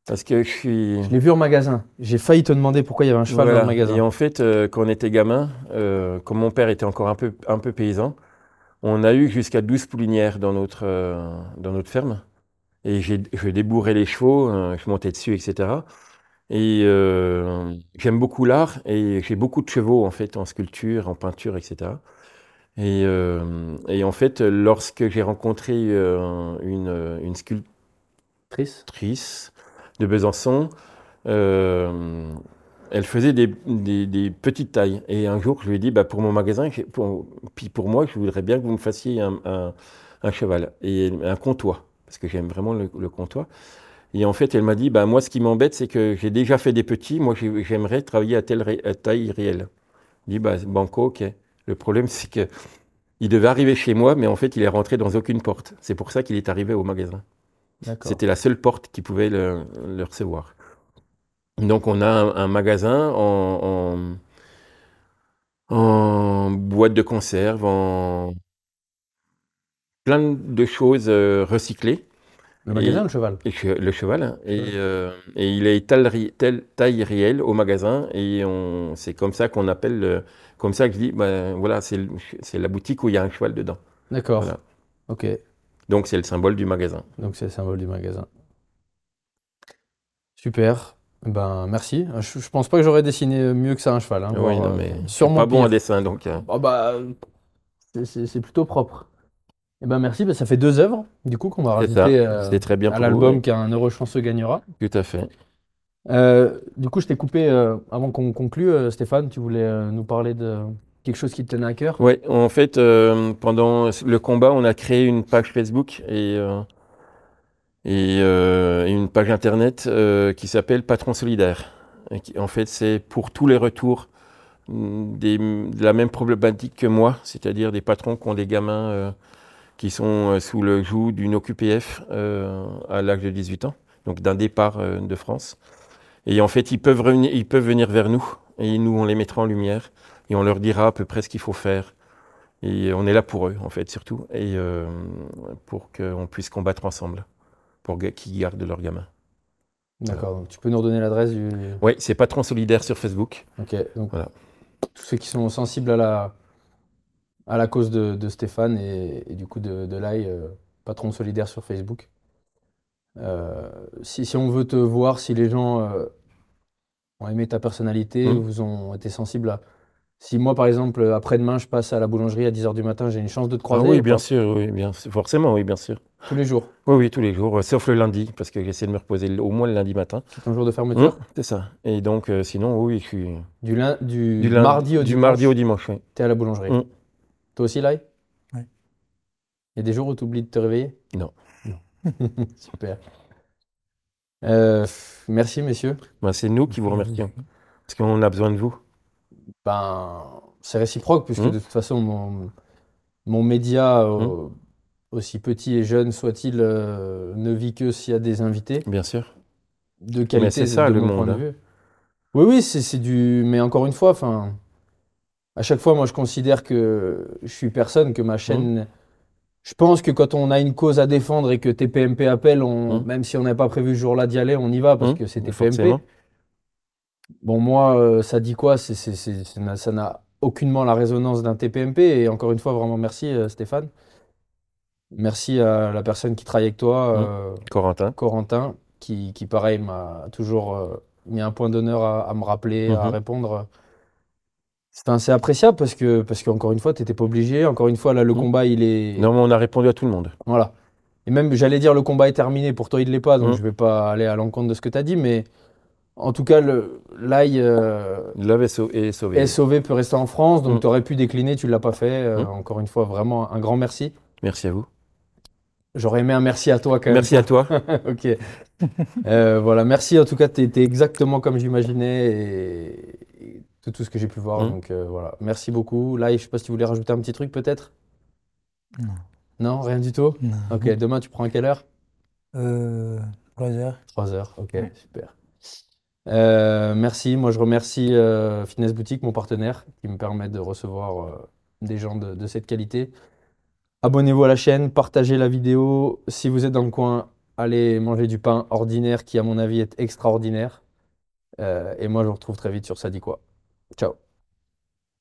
Parce que je suis. Je l'ai vu en magasin. J'ai failli te demander pourquoi il y avait un cheval Voilà. dans le magasin. Et en fait, euh, quand on était gamin, euh, comme mon père était encore un peu, un peu paysan, on a eu jusqu'à 12 poulinières dans notre, euh, dans notre ferme. Et j'ai- je débourrais les chevaux, euh, je montais dessus, etc. Et euh, j'aime beaucoup l'art et j'ai beaucoup de chevaux en fait en sculpture, en peinture, etc. Et, euh, et en fait, lorsque j'ai rencontré euh, une, une Trice sculptrice de Besançon, euh, elle faisait des, petites tailles. Et un jour, je lui ai dit, bah, pour mon magasin, pour, puis pour moi, je voudrais bien que vous me fassiez un, cheval et un comptoir, parce que j'aime vraiment le, le comptoir. Et en fait, elle m'a dit, bah, moi, ce qui m'embête, c'est que j'ai déjà fait des petits, moi, j'ai- j'aimerais travailler à telle taille réelle. Je dis, bah, banco, ok. Le problème, c'est que il devait arriver chez moi, mais en fait, il est rentré dans aucune porte. C'est pour ça qu'il est arrivé au magasin. C'était la seule porte qui pouvait le, le recevoir. Donc on a un, un magasin en, en, en boîte de conserve, en plein de choses euh, recyclées. Le magasin Et- le cheval? Et le cheval, hein. et, euh, et il est taille, réelle au magasin, et c'est comme ça qu'on appelle, le- comme ça que je dis, ben, voilà, c'est, la boutique où il y a un cheval dedans. D'accord. Voilà. Ok. Donc c'est le symbole du magasin. Donc c'est le symbole du magasin. Super. Ben merci. Je, je pense pas que j'aurais dessiné mieux que ça un cheval. hein, oui, voire, non, euh, mais sûrement pas bon à dessin, donc. euh, Ah bah, c'est- plutôt propre. Eh ben merci, ben, ça fait deux œuvres du coup qu'on va rajouter euh, très bien à l'album qu'un heureux chanceux gagnera. Tout à fait. Euh, du coup, je t'ai coupé euh, avant qu'on conclue. euh, Stéphane, tu voulais nous parler de quelque chose qui te tenait à cœur? Ouais, en fait, pendant le combat, on a créé une page Facebook et, une page internet qui s'appelle Patron Solidaire. En fait, c'est pour tous les retours mm, de la même problématique que moi, c'est-à-dire des patrons qui ont des gamins qui sont sous le joug d'une OQPF à l'âge de 18 ans, donc d'un départ de France. Et en fait, ils peuvent, revenir, ils peuvent venir vers nous et nous, on les mettra en lumière et on leur dira à peu près ce qu'il faut faire. Et on est là pour eux, en fait, surtout, et euh, pour qu'on puisse combattre ensemble, pour qu'ils gardent leurs gamins. D'accord, donc tu peux nous redonner l'adresse du... Oui, c'est Patron Solidaire sur Facebook. Ok, donc Voilà. tous ceux qui sont sensibles à la, à la cause de, de Stéphane et, et du coup de, de l'AI, euh, patron solidaire sur Facebook. Euh, si, si on veut te voir, si les gens euh, ont aimé ta personnalité, Mhm. vous ont été sensibles à... Si moi, par exemple, après-demain, je passe à la boulangerie à 10h du matin, j'ai une chance de te Ah croiser oui, ou bien sûr, oui, bien sûr. Forcément, oui, bien sûr. Tous les jours. Oui, oui, tous les jours, euh, sauf le lundi, parce que j'essaie de me reposer au moins le lundi matin. C'est ton jour de fermeture. Hum, c'est ça. Et donc, euh, sinon, oui, je suis Du, lin- du, du, lundi- mardi au du dimanche, mardi au dimanche. oui. t'es à la boulangerie. Mm. Toi aussi, Lai? Ouais. Il y a des jours où tu oublies de te réveiller? Non. (laughs) Super. Euh, merci, messieurs. Ben, c'est nous qui vous remercions, parce qu'on a besoin de vous. Ben, c'est réciproque, puisque Mm. de toute façon, mon, mon média, euh, aussi petit et jeune soit-il, euh, ne vit que s'il y a des invités Bien sûr. de qualité c'est ça, de le mon monde, point de hein. vue. Oui, oui, c'est c'est du. Mais encore une fois, enfin, à chaque fois, moi, je considère que je suis personne, que ma chaîne je pense que quand on a une cause à défendre et que TPMP appelle, on, Mm. même si on n'avait pas prévu ce jour-là d'y aller, on y va parce Mm. que c'est TPMP. Bon, moi, euh, ça dit quoi? Ça n'a- ça n'a aucunement la résonance d'un TPMP. Et encore une fois, vraiment merci, euh, Stéphane. Merci à la personne qui travaille avec toi, Mm. euh, Corentin. Corentin, qui, qui, pareil, m'a toujours mis un point d'honneur à, à me rappeler, à répondre. C'est appréciable parce que, parce qu'encore une fois, tu n'étais pas obligé. Encore une fois, là, le Mm. combat, il est. Non, mais on a répondu à tout le monde. Voilà. Et même, j'allais dire, le combat est terminé. Pour toi, il ne l'est pas. Donc, Mm. je ne vais pas aller à l'encontre de ce que tu as dit. Mais en tout cas, l'ail euh, Love est sau- est sauvé. est sauvé, peut rester en France. Donc, Mm. tu aurais pu décliner, tu ne l'as pas fait. Euh. Encore une fois, vraiment un grand merci. Merci à vous. J'aurais aimé un merci à toi quand même. Merci à toi. (laughs) Ok. Euh, voilà, merci. En tout cas, tu étais exactement comme j'imaginais et de tout ce que j'ai pu voir. Mhm. Donc euh, voilà, merci beaucoup. Là, je sais pas si tu voulais rajouter un petit truc peut-être? Non. Non, rien du tout? Non. Ok, demain, tu prends à quelle heure? Euh, trois heures. 3 heures. Ok, Ouais. super. Euh, merci. Moi, je remercie euh, Fitness Boutique, mon partenaire, qui me permet de recevoir euh, des gens de, de cette qualité. Abonnez-vous à la chaîne, partagez la vidéo. Si vous êtes dans le coin, allez manger du pain ordinaire qui, à mon avis, est extraordinaire. Euh, et moi, je vous retrouve très vite sur Ça dit quoi. Ciao.